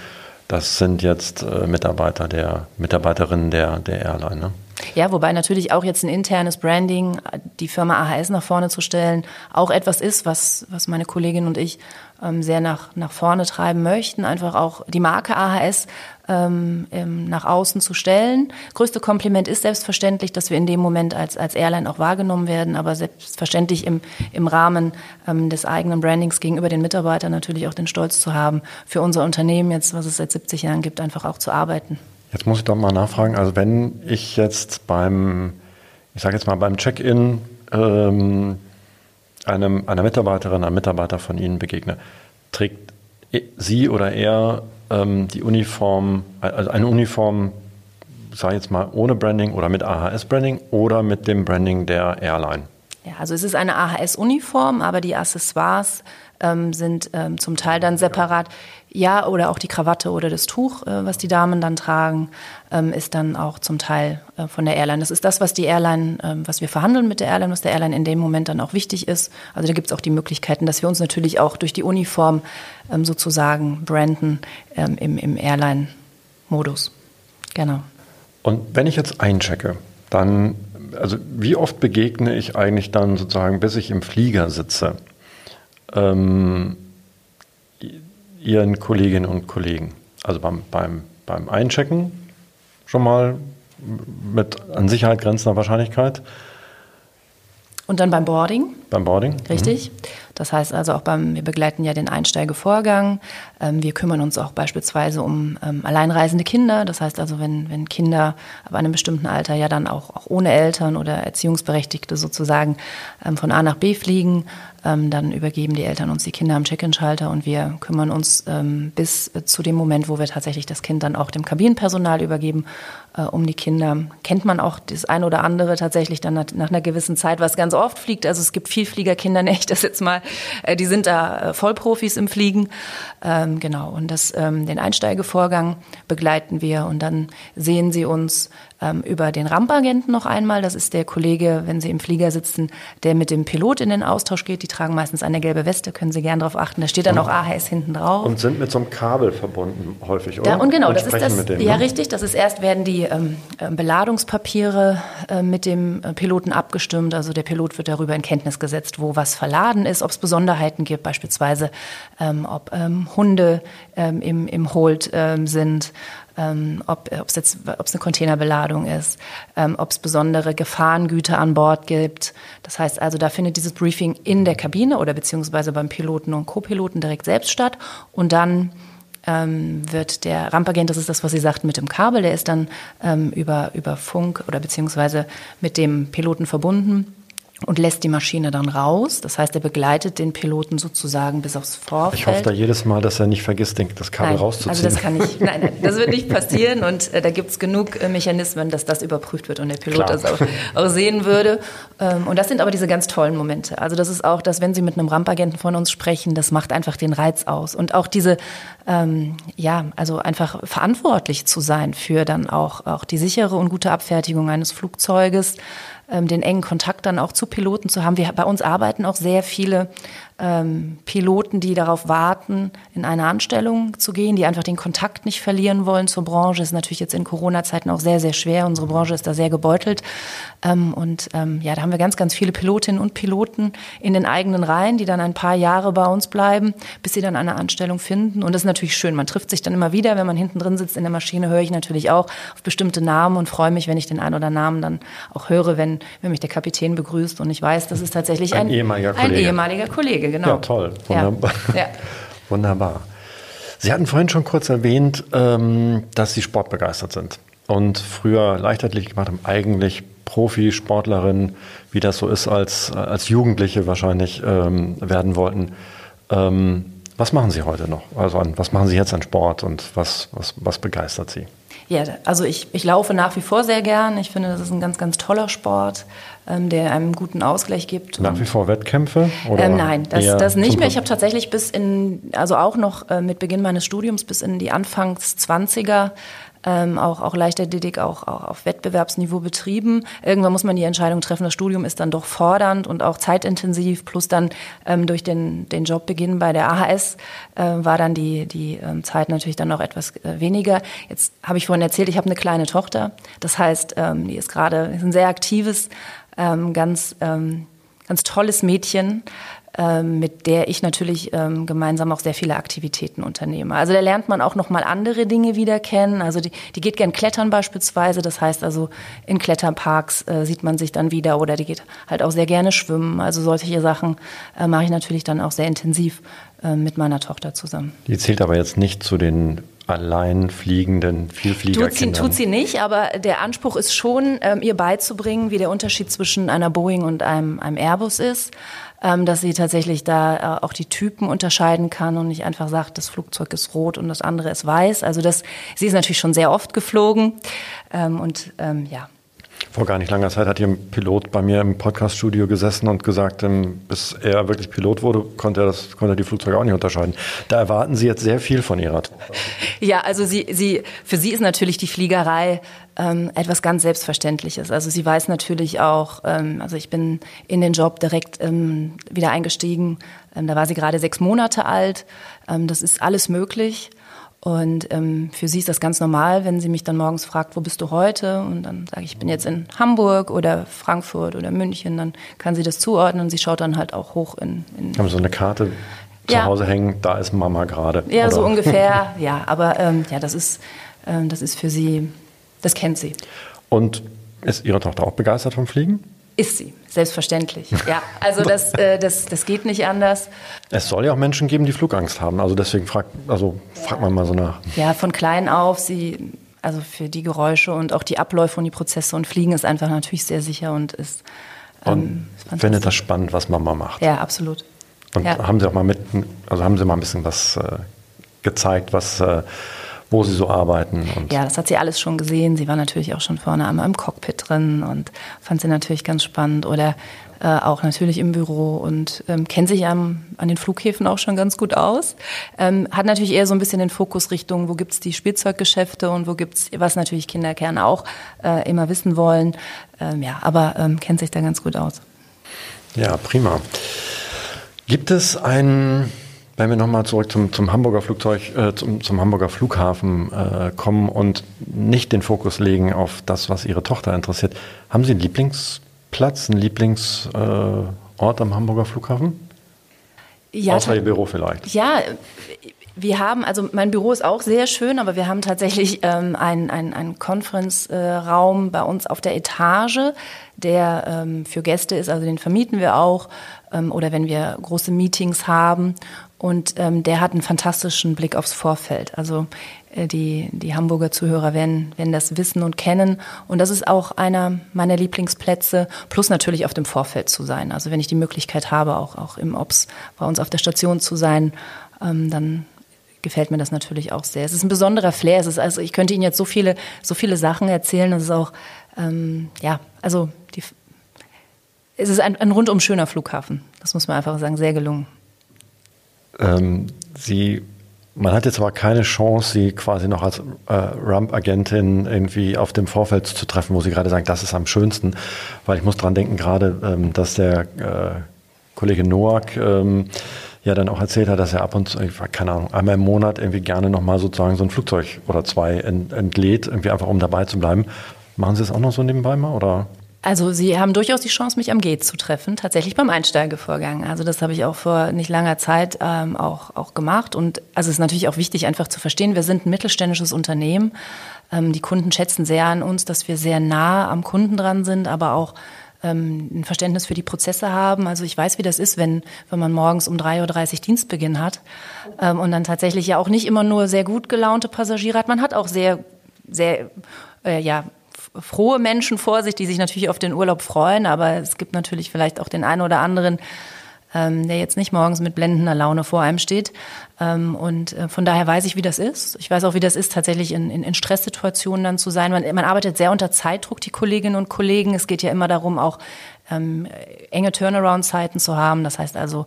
Speaker 2: das sind jetzt äh, Mitarbeiter der Mitarbeiterinnen der, der Airline. Ne?
Speaker 3: Ja, wobei natürlich auch jetzt ein internes Branding, die Firma AHS nach vorne zu stellen, auch etwas ist, was, was meine Kollegin und ich ähm, sehr nach, nach vorne treiben möchten. Einfach auch die Marke AHS ähm, nach außen zu stellen. Größte Kompliment ist selbstverständlich, dass wir in dem Moment als, als Airline auch wahrgenommen werden, aber selbstverständlich im, im Rahmen ähm, des eigenen Brandings gegenüber den Mitarbeitern natürlich auch den Stolz zu haben, für unser Unternehmen jetzt, was es seit 70 Jahren gibt, einfach auch zu arbeiten.
Speaker 2: Jetzt muss ich doch mal nachfragen, also wenn ich jetzt beim, ich sage jetzt mal beim Check-in ähm, einem, einer Mitarbeiterin, einem Mitarbeiter von Ihnen begegne, trägt sie oder er ähm, die Uniform, also eine Uniform, sage ich jetzt mal, ohne Branding oder mit AHS-Branding oder mit dem Branding der Airline?
Speaker 3: Ja, also es ist eine AHS-Uniform, aber die Accessoires ähm, sind ähm, zum Teil dann separat. Ja, oder auch die Krawatte oder das Tuch, äh, was die Damen dann tragen, ähm, ist dann auch zum Teil äh, von der Airline. Das ist das, was die Airline, ähm, was wir verhandeln mit der Airline, was der Airline in dem Moment dann auch wichtig ist. Also da gibt es auch die Möglichkeiten, dass wir uns natürlich auch durch die Uniform ähm, sozusagen branden im, im Airline-Modus. Genau.
Speaker 2: Und wenn ich jetzt einchecke, dann, also wie oft begegne ich eigentlich dann sozusagen, bis ich im Flieger sitze? Ähm, Ihren Kolleginnen und Kollegen? Also beim, beim, beim Einchecken schon mal mit an Sicherheit grenzender Wahrscheinlichkeit.
Speaker 3: Und dann beim Boarding?
Speaker 2: Beim Boarding.
Speaker 3: Richtig. Mhm. Das heißt also auch beim, wir begleiten ja den Einsteigevorgang. Ähm, wir kümmern uns auch beispielsweise um ähm, alleinreisende Kinder. Das heißt also, wenn, wenn Kinder ab einem bestimmten Alter ja dann auch, auch ohne Eltern oder Erziehungsberechtigte sozusagen ähm, von A nach B fliegen, ähm, dann übergeben die Eltern uns die Kinder am Check-in-Schalter und wir kümmern uns ähm, bis äh, zu dem Moment, wo wir tatsächlich das Kind dann auch dem Kabinenpersonal übergeben, äh, um die Kinder. Kennt man auch das ein oder andere tatsächlich dann nach, nach, einer gewissen Zeit, was ganz oft fliegt. Also es gibt Vielfliegerkinder, *laughs* nenne ich das jetzt mal, äh, die sind da äh, Vollprofis im Fliegen. Ähm, genau, und das, ähm, den Einsteigevorgang begleiten wir und dann sehen sie uns ähm, über den Rampagenten noch einmal. Das ist der Kollege, wenn Sie im Flieger sitzen, der mit dem Pilot in den Austausch geht. Die tragen meistens eine gelbe Weste, können Sie gerne darauf achten. Da steht dann auch AHS hinten drauf.
Speaker 2: Und sind mit so einem Kabel verbunden häufig, oder?
Speaker 3: Da, und genau, und das ist das. Dem, ja, ne? richtig. Das ist erst werden die ähm, äh, Beladungspapiere äh, mit dem äh, Piloten abgestimmt. Also der Pilot wird darüber in Kenntnis gesetzt, wo was verladen ist, ob es Besonderheiten gibt, beispielsweise ähm, ob ähm, Hunde ähm, im, im Hold ähm, sind ähm, ob es jetzt ob es eine Containerbeladung ist, ob es besondere Gefahrengüter an Bord gibt. Das heißt also, da findet dieses Briefing in der Kabine oder beziehungsweise beim Piloten und Co-Piloten direkt selbst statt und dann ähm, wird der Rampagent, das ist das, was Sie sagten, mit dem Kabel, der ist dann ähm, über, über Funk oder beziehungsweise mit dem Piloten verbunden und lässt die Maschine dann raus. Das heißt, er begleitet den Piloten sozusagen bis aufs Vorfeld.
Speaker 2: Ich hoffe da jedes Mal, dass er nicht vergisst, das Kabel
Speaker 3: nein,
Speaker 2: rauszuziehen.
Speaker 3: Also das kann ich, nein, nein, das wird nicht *laughs* passieren und äh, da gibt es genug äh, Mechanismen, dass das überprüft wird und der Pilot Klar. das auch, auch, sehen würde. Ähm, und das sind aber diese ganz tollen Momente. Also das ist auch, dass wenn Sie mit einem Rampagenten von uns sprechen, das macht einfach den Reiz aus. Und auch diese, ähm, ja, also einfach verantwortlich zu sein für dann auch, auch die sichere und gute Abfertigung eines Flugzeuges den engen Kontakt dann auch zu Piloten zu haben. Wir, bei uns arbeiten auch sehr viele ähm, Piloten, die darauf warten, in eine Anstellung zu gehen, die einfach den Kontakt nicht verlieren wollen zur Branche. Ist natürlich jetzt in Corona-Zeiten auch sehr, sehr schwer. Unsere Branche ist da sehr gebeutelt. Ähm, und ähm, ja, da haben wir ganz, ganz viele Pilotinnen und Piloten in den eigenen Reihen, die dann ein paar Jahre bei uns bleiben, bis sie dann eine Anstellung finden. Und das ist natürlich schön. Man trifft sich dann immer wieder. Wenn man hinten drin sitzt in der Maschine, höre ich natürlich auch auf bestimmte Namen und freue mich, wenn ich den einen oder Namen dann auch höre, wenn, wenn mich der Kapitän begrüßt und ich weiß, das ist tatsächlich ein, ein ehemaliger Kollege. Ein ehemaliger Kollege Wege, genau.
Speaker 2: Ja, toll. Wunderbar. Ja. ja. *laughs* Wunderbar. Sie hatten vorhin schon kurz erwähnt, ähm, dass Sie sportbegeistert sind und früher Leichtathletik gemacht haben, eigentlich Profisportlerin, wie das so ist, als, als Jugendliche wahrscheinlich ähm, werden wollten. Ähm, was machen Sie heute noch? Also an, was machen Sie jetzt an Sport und was, was, was begeistert Sie?
Speaker 3: Ja, also ich, ich laufe nach wie vor sehr gern. Ich finde, das ist ein ganz, ganz toller Sport, ähm, der einem guten Ausgleich gibt.
Speaker 2: Nach wie vor Wettkämpfe?
Speaker 3: Ähm, nein, das, das nicht mehr. Ich habe tatsächlich bis in, also auch noch äh, mit Beginn meines Studiums bis in die Anfangs 20er ähm, auch, auch Leichtathletik auch, auch auf Wettbewerbsniveau betrieben. Irgendwann muss man die Entscheidung treffen, das Studium ist dann doch fordernd und auch zeitintensiv, plus dann ähm, durch den, den Jobbeginn bei der AHS äh, war dann die, die ähm, Zeit natürlich dann noch etwas äh, weniger. Jetzt habe ich vorhin erzählt, ich habe eine kleine Tochter. Das heißt, ähm, die ist gerade ein sehr aktives, ähm, ganz, ähm, ganz tolles Mädchen, mit der ich natürlich ähm, gemeinsam auch sehr viele Aktivitäten unternehme. Also da lernt man auch noch mal andere Dinge wieder kennen. Also die, die geht gern klettern beispielsweise. Das heißt also in Kletterparks äh, sieht man sich dann wieder oder die geht halt auch sehr gerne schwimmen. Also solche Sachen äh, mache ich natürlich dann auch sehr intensiv äh, mit meiner Tochter zusammen.
Speaker 2: Die zählt aber jetzt nicht zu den allein fliegenden Vielfliegerkindern.
Speaker 3: Tut sie, tut sie nicht, aber der Anspruch ist schon, ähm, ihr beizubringen, wie der Unterschied zwischen einer Boeing und einem, einem Airbus ist ähm, dass sie tatsächlich da äh, auch die Typen unterscheiden kann und nicht einfach sagt, das Flugzeug ist rot und das andere ist weiß. Also das, sie ist natürlich schon sehr oft geflogen ähm, und ähm, ja.
Speaker 2: Vor gar nicht langer Zeit hat hier ein Pilot bei mir im Podcaststudio gesessen und gesagt, ähm, bis er wirklich Pilot wurde, konnte er, das, konnte er die Flugzeuge auch nicht unterscheiden. Da erwarten Sie jetzt sehr viel von Ihrer Tochter.
Speaker 3: Ja, also sie, sie, für sie ist natürlich die Fliegerei ähm, etwas ganz Selbstverständliches. Also sie weiß natürlich auch, ähm, also ich bin in den Job direkt ähm, wieder eingestiegen. Ähm, da war sie gerade sechs Monate alt. Ähm, das ist alles möglich. Und ähm, für sie ist das ganz normal, wenn sie mich dann morgens fragt, wo bist du heute? Und dann sage ich, ich bin jetzt in Hamburg oder Frankfurt oder München. Dann kann sie das zuordnen und sie schaut dann halt auch hoch in. in
Speaker 2: Haben so eine Karte zu ja. Hause hängen, da ist Mama gerade.
Speaker 3: Ja, oder? so ungefähr, *laughs* ja. Aber ähm, ja, das ist, ähm, das ist für sie, das kennt sie.
Speaker 2: Und ist Ihre Tochter auch begeistert vom Fliegen?
Speaker 3: Ist sie, selbstverständlich. Ja, also das, äh, das, das geht nicht anders.
Speaker 2: Es soll ja auch Menschen geben, die Flugangst haben. Also deswegen fragt also fragt man mal so nach.
Speaker 3: Ja, von klein auf, sie, also für die Geräusche und auch die Abläufe und die Prozesse und Fliegen ist einfach natürlich sehr sicher und ist.
Speaker 2: Ähm, und findet das spannend, was Mama macht.
Speaker 3: Ja, absolut.
Speaker 2: Und
Speaker 3: ja.
Speaker 2: haben Sie auch mal mit, also haben Sie mal ein bisschen was äh, gezeigt, was äh, wo sie so arbeiten.
Speaker 3: ja, das hat sie alles schon gesehen. Sie war natürlich auch schon vorne am, am Cockpit drin und fand sie natürlich ganz spannend. Oder äh, auch natürlich im Büro und ähm, kennt sich am, an den Flughäfen auch schon ganz gut aus. Ähm, hat natürlich eher so ein bisschen den Fokus Richtung, wo gibt's die Spielzeuggeschäfte und wo gibt's was natürlich Kinder gerne auch äh, immer wissen wollen. Ähm, ja, aber ähm, kennt sich da ganz gut aus.
Speaker 2: Ja, prima. Gibt es ein wenn wir nochmal zurück zum, zum Hamburger Flugzeug, äh, zum, zum Hamburger Flughafen äh, kommen und nicht den Fokus legen auf das, was Ihre Tochter interessiert, haben Sie einen Lieblingsplatz, einen Lieblingsort äh, am Hamburger Flughafen? Ja, Außer Ihr Büro vielleicht.
Speaker 3: Ja, wir haben, also mein Büro ist auch sehr schön, aber wir haben tatsächlich ähm, einen, einen, einen Conference-Raum bei uns auf der Etage, der ähm, für Gäste ist, also den vermieten wir auch ähm, oder wenn wir große Meetings haben. Und ähm, der hat einen fantastischen Blick aufs Vorfeld. Also äh, die, die Hamburger Zuhörer werden, werden das wissen und kennen. Und das ist auch einer meiner Lieblingsplätze, plus natürlich auf dem Vorfeld zu sein. Also wenn ich die Möglichkeit habe, auch, auch im Ops bei uns auf der Station zu sein, ähm, dann gefällt mir das natürlich auch sehr. Es ist ein besonderer Flair. Es ist also, ich könnte Ihnen jetzt so viele, so viele Sachen erzählen. Es ist auch, ähm, ja, also die, es ist ein, ein rundum schöner Flughafen. Das muss man einfach sagen, sehr gelungen.
Speaker 2: Ähm, sie, man hat jetzt aber keine Chance, sie quasi noch als äh, Rump-Agentin irgendwie auf dem Vorfeld zu treffen, wo sie gerade sagen, das ist am schönsten. Weil ich muss dran denken, gerade, ähm, dass der äh, Kollege Noack ähm, ja dann auch erzählt hat, dass er ab und zu, keine Ahnung, einmal im Monat irgendwie gerne nochmal sozusagen so ein Flugzeug oder zwei ent, entlädt, irgendwie einfach um dabei zu bleiben. Machen Sie das auch noch so nebenbei mal oder?
Speaker 3: Also Sie haben durchaus die Chance, mich am Gate zu treffen, tatsächlich beim Einsteigevorgang. Also das habe ich auch vor nicht langer Zeit ähm, auch, auch gemacht. Und also es ist natürlich auch wichtig, einfach zu verstehen, wir sind ein mittelständisches Unternehmen. Ähm, die Kunden schätzen sehr an uns, dass wir sehr nah am Kunden dran sind, aber auch ähm, ein Verständnis für die Prozesse haben. Also ich weiß, wie das ist, wenn, wenn man morgens um 3.30 Uhr Dienstbeginn hat ähm, und dann tatsächlich ja auch nicht immer nur sehr gut gelaunte Passagiere hat. Man hat auch sehr, sehr, äh, ja, frohe Menschen vor sich, die sich natürlich auf den Urlaub freuen, aber es gibt natürlich vielleicht auch den einen oder anderen, ähm, der jetzt nicht morgens mit blendender Laune vor einem steht. Ähm, und äh, von daher weiß ich, wie das ist. Ich weiß auch, wie das ist, tatsächlich in, in, in Stresssituationen dann zu sein. Man, man arbeitet sehr unter Zeitdruck, die Kolleginnen und Kollegen. Es geht ja immer darum, auch ähm, enge Turnaround-Zeiten zu haben. Das heißt also,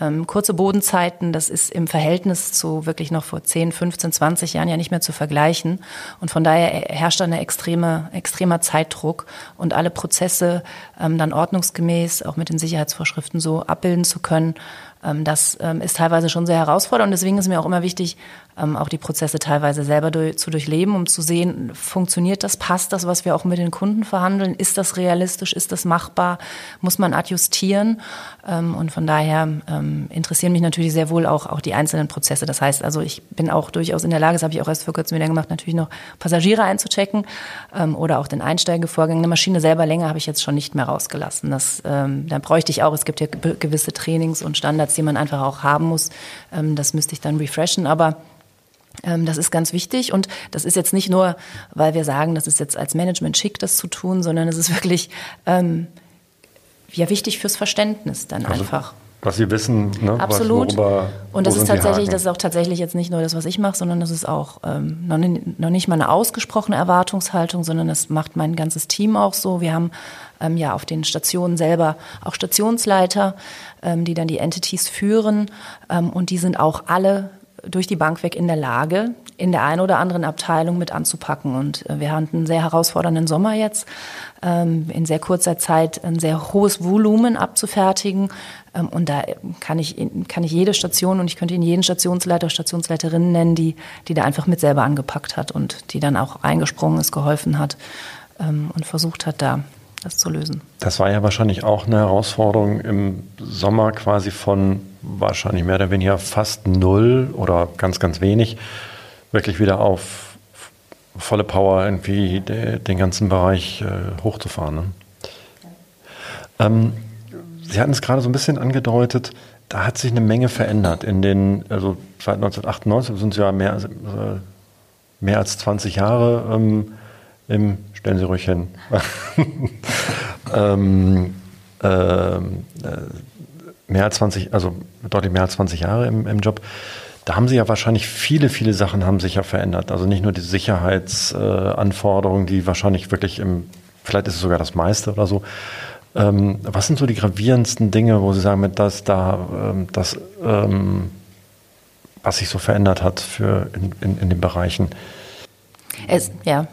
Speaker 3: ähm, kurze Bodenzeiten, das ist im Verhältnis zu wirklich noch vor 10, 15, 20 Jahren ja nicht mehr zu vergleichen. Und von daher herrscht da eine extreme, extremer Zeitdruck und alle Prozesse ähm, dann ordnungsgemäß, auch mit den Sicherheitsvorschriften so abbilden zu können. Ähm, das ähm, ist teilweise schon sehr herausfordernd und deswegen ist mir auch immer wichtig, ähm, auch die Prozesse teilweise selber durch, zu durchleben, um zu sehen, funktioniert das, passt das, was wir auch mit den Kunden verhandeln, ist das realistisch, ist das machbar, muss man adjustieren ähm, und von daher ähm, interessieren mich natürlich sehr wohl auch, auch die einzelnen Prozesse. Das heißt also, ich bin auch durchaus in der Lage, das habe ich auch erst vor kurzem wieder gemacht, natürlich noch Passagiere einzuchecken ähm, oder auch den Einsteigevorgang. Eine Maschine selber länger habe ich jetzt schon nicht mehr rausgelassen. Das, ähm, da bräuchte ich auch, es gibt ja gewisse Trainings und Standards, die man einfach auch haben muss. Ähm, das müsste ich dann refreshen, aber das ist ganz wichtig und das ist jetzt nicht nur, weil wir sagen, das ist jetzt als Management schick, das zu tun, sondern es ist wirklich ähm, ja wichtig fürs Verständnis dann also, einfach.
Speaker 2: Was Sie wissen, ne?
Speaker 3: Absolut. Was, worüber, und das ist tatsächlich, das ist auch tatsächlich jetzt nicht nur das, was ich mache, sondern das ist auch ähm, noch, nicht, noch nicht mal eine ausgesprochene Erwartungshaltung, sondern das macht mein ganzes Team auch so. Wir haben ähm, ja auf den Stationen selber auch Stationsleiter, ähm, die dann die Entities führen ähm, und die sind auch alle durch die Bank weg in der Lage, in der einen oder anderen Abteilung mit anzupacken. Und äh, wir hatten einen sehr herausfordernden Sommer jetzt, ähm, in sehr kurzer Zeit ein sehr hohes Volumen abzufertigen. Ähm, und da kann ich, kann ich jede Station und ich könnte Ihnen jeden Stationsleiter, Stationsleiterinnen nennen, die, die da einfach mit selber angepackt hat und die dann auch eingesprungen ist, geholfen hat ähm, und versucht hat, da das zu lösen.
Speaker 2: Das war ja wahrscheinlich auch eine Herausforderung im Sommer quasi von wahrscheinlich mehr oder weniger fast null oder ganz, ganz wenig, wirklich wieder auf volle Power irgendwie de, den ganzen Bereich äh, hochzufahren. Ne? Ähm, Sie hatten es gerade so ein bisschen angedeutet, da hat sich eine Menge verändert. In den, also seit 1998 sind es ja mehr, äh, mehr als 20 Jahre ähm, im, stellen Sie ruhig hin, *laughs* ähm, ähm, äh, mehr als 20, also deutlich mehr als 20 Jahre im, im Job. Da haben Sie ja wahrscheinlich viele, viele Sachen haben sich ja verändert. Also nicht nur die Sicherheitsanforderungen, die wahrscheinlich wirklich im, vielleicht ist es sogar das meiste oder so. Ähm, was sind so die gravierendsten Dinge, wo Sie sagen, dass da, ähm, das, ähm, was sich so verändert hat für in, in, in den Bereichen?
Speaker 3: Es, ja,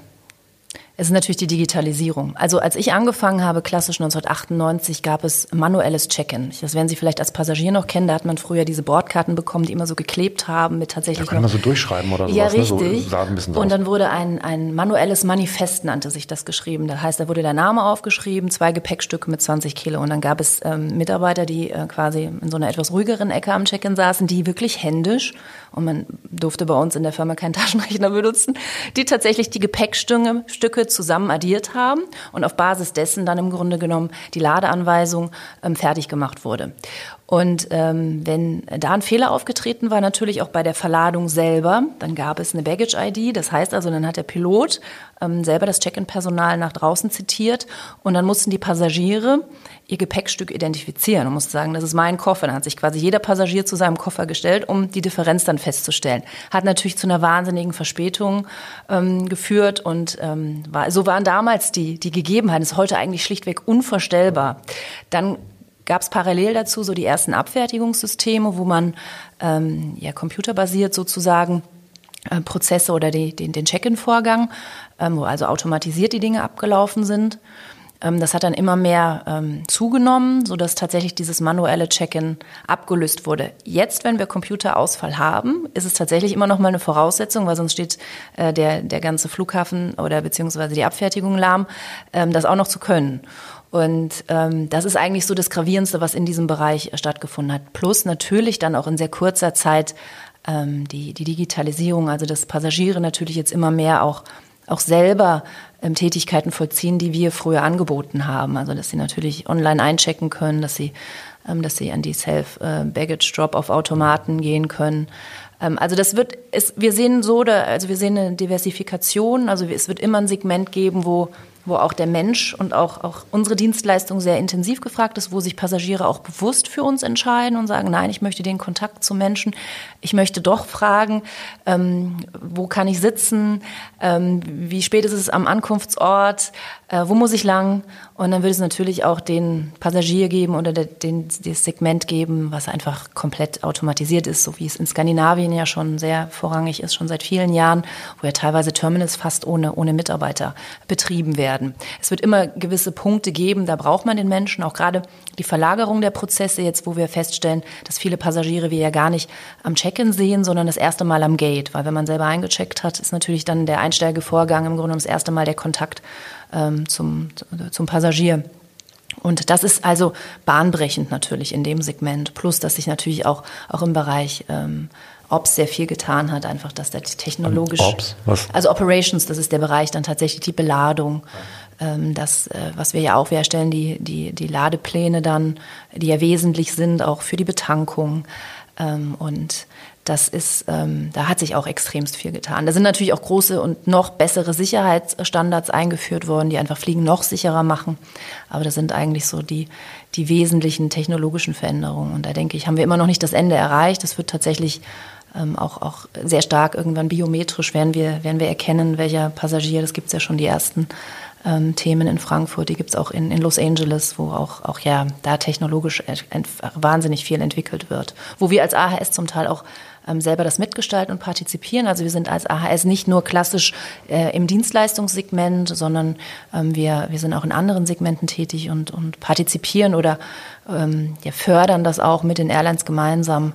Speaker 3: es ist natürlich die Digitalisierung. Also als ich angefangen habe, klassisch 1998, gab es manuelles Check-in. Das werden Sie vielleicht als Passagier noch kennen. Da hat man früher diese Bordkarten bekommen, die immer so geklebt haben mit tatsächlich.
Speaker 2: Da kann man so durchschreiben oder sowas.
Speaker 3: Ja, richtig. Ne? So und dann wurde ein, ein manuelles Manifest, nannte sich das, geschrieben. Das heißt, da wurde der Name aufgeschrieben, zwei Gepäckstücke mit 20 Kilo. Und dann gab es ähm, Mitarbeiter, die äh, quasi in so einer etwas ruhigeren Ecke am Check-in saßen, die wirklich händisch, und man durfte bei uns in der Firma keinen Taschenrechner benutzen, die tatsächlich die Gepäckstücke zusammen addiert haben und auf Basis dessen dann im Grunde genommen die Ladeanweisung ähm, fertig gemacht wurde. Und ähm, wenn da ein Fehler aufgetreten war, natürlich auch bei der Verladung selber, dann gab es eine Baggage-ID. Das heißt also, dann hat der Pilot ähm, selber das Check-in-Personal nach draußen zitiert und dann mussten die Passagiere ihr Gepäckstück identifizieren und mussten sagen, das ist mein Koffer. Dann hat sich quasi jeder Passagier zu seinem Koffer gestellt, um die Differenz dann festzustellen. Hat natürlich zu einer wahnsinnigen Verspätung ähm, geführt und ähm, war, so waren damals die, die Gegebenheiten. Ist heute eigentlich schlichtweg unvorstellbar. Dann gab es parallel dazu so die ersten Abfertigungssysteme, wo man ähm, ja computerbasiert sozusagen äh, Prozesse oder die, den, den Check-in-Vorgang, ähm, wo also automatisiert die Dinge abgelaufen sind. Ähm, das hat dann immer mehr ähm, zugenommen, sodass tatsächlich dieses manuelle Check-in abgelöst wurde. Jetzt, wenn wir Computerausfall haben, ist es tatsächlich immer noch mal eine Voraussetzung, weil sonst steht äh, der, der ganze Flughafen oder beziehungsweise die Abfertigung lahm, ähm, das auch noch zu können. Und ähm, das ist eigentlich so das Gravierendste, was in diesem Bereich stattgefunden hat. Plus natürlich dann auch in sehr kurzer Zeit ähm, die, die Digitalisierung, also dass Passagiere natürlich jetzt immer mehr auch, auch selber ähm, Tätigkeiten vollziehen, die wir früher angeboten haben. Also dass sie natürlich online einchecken können, dass sie, ähm, dass sie an die Self-Baggage-Drop-auf-Automaten gehen können. Ähm, also das wird, es, wir sehen so, also wir sehen eine Diversifikation, also es wird immer ein Segment geben, wo wo auch der Mensch und auch, auch unsere Dienstleistung sehr intensiv gefragt ist, wo sich Passagiere auch bewusst für uns entscheiden und sagen, nein, ich möchte den Kontakt zu Menschen. Ich möchte doch fragen, ähm, wo kann ich sitzen, ähm, wie spät ist es am Ankunftsort, äh, wo muss ich lang? Und dann würde es natürlich auch den Passagier geben oder den, das Segment geben, was einfach komplett automatisiert ist, so wie es in Skandinavien ja schon sehr vorrangig ist, schon seit vielen Jahren, wo ja teilweise Terminals fast ohne, ohne Mitarbeiter betrieben werden. Es wird immer gewisse Punkte geben, da braucht man den Menschen, auch gerade die Verlagerung der Prozesse jetzt, wo wir feststellen, dass viele Passagiere wir ja gar nicht am Check-in sehen, sondern das erste Mal am Gate, weil wenn man selber eingecheckt hat, ist natürlich dann der Einsteigevorgang im Grunde das erste Mal der Kontakt ähm, zum, zum Passagier. Und das ist also bahnbrechend natürlich in dem Segment. Plus, dass sich natürlich auch, auch im Bereich ähm, Ops sehr viel getan hat, einfach, dass der technologisch.
Speaker 2: Ops, was?
Speaker 3: Also Operations, das ist der Bereich dann tatsächlich die Beladung. Ähm, das, äh, was wir ja auch, wir erstellen die, die, die Ladepläne dann, die ja wesentlich sind, auch für die Betankung. Ähm, und das ist, ähm, da hat sich auch extremst viel getan. Da sind natürlich auch große und noch bessere Sicherheitsstandards eingeführt worden, die einfach Fliegen noch sicherer machen. Aber das sind eigentlich so die, die wesentlichen technologischen Veränderungen. Und da denke ich, haben wir immer noch nicht das Ende erreicht. Das wird tatsächlich ähm, auch, auch sehr stark irgendwann biometrisch werden wir, werden wir erkennen, welcher Passagier, das gibt es ja schon die ersten ähm, Themen in Frankfurt, die gibt es auch in, in Los Angeles, wo auch, auch ja da technologisch wahnsinnig viel entwickelt wird. Wo wir als AHS zum Teil auch ähm, selber das mitgestalten und partizipieren. Also wir sind als AHS nicht nur klassisch äh, im Dienstleistungssegment, sondern ähm, wir, wir sind auch in anderen Segmenten tätig und, und partizipieren oder ähm, ja, fördern das auch mit den Airlines gemeinsam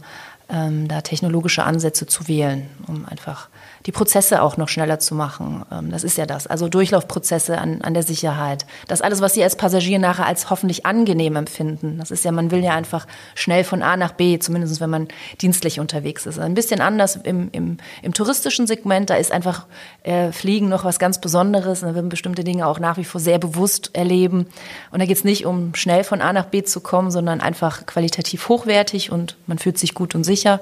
Speaker 3: ähm, da technologische Ansätze zu wählen, um einfach die Prozesse auch noch schneller zu machen. Ähm, das ist ja das. Also Durchlaufprozesse an, an der Sicherheit. Das alles, was Sie als Passagier nachher als hoffentlich angenehm empfinden. Das ist ja, man will ja einfach schnell von A nach B, zumindest wenn man dienstlich unterwegs ist. Ein bisschen anders im, im, im touristischen Segment. Da ist einfach äh, Fliegen noch was ganz Besonderes. Da werden bestimmte Dinge auch nach wie vor sehr bewusst erleben. Und da geht es nicht um schnell von A nach B zu kommen, sondern einfach qualitativ hochwertig und man fühlt sich gut und sicher.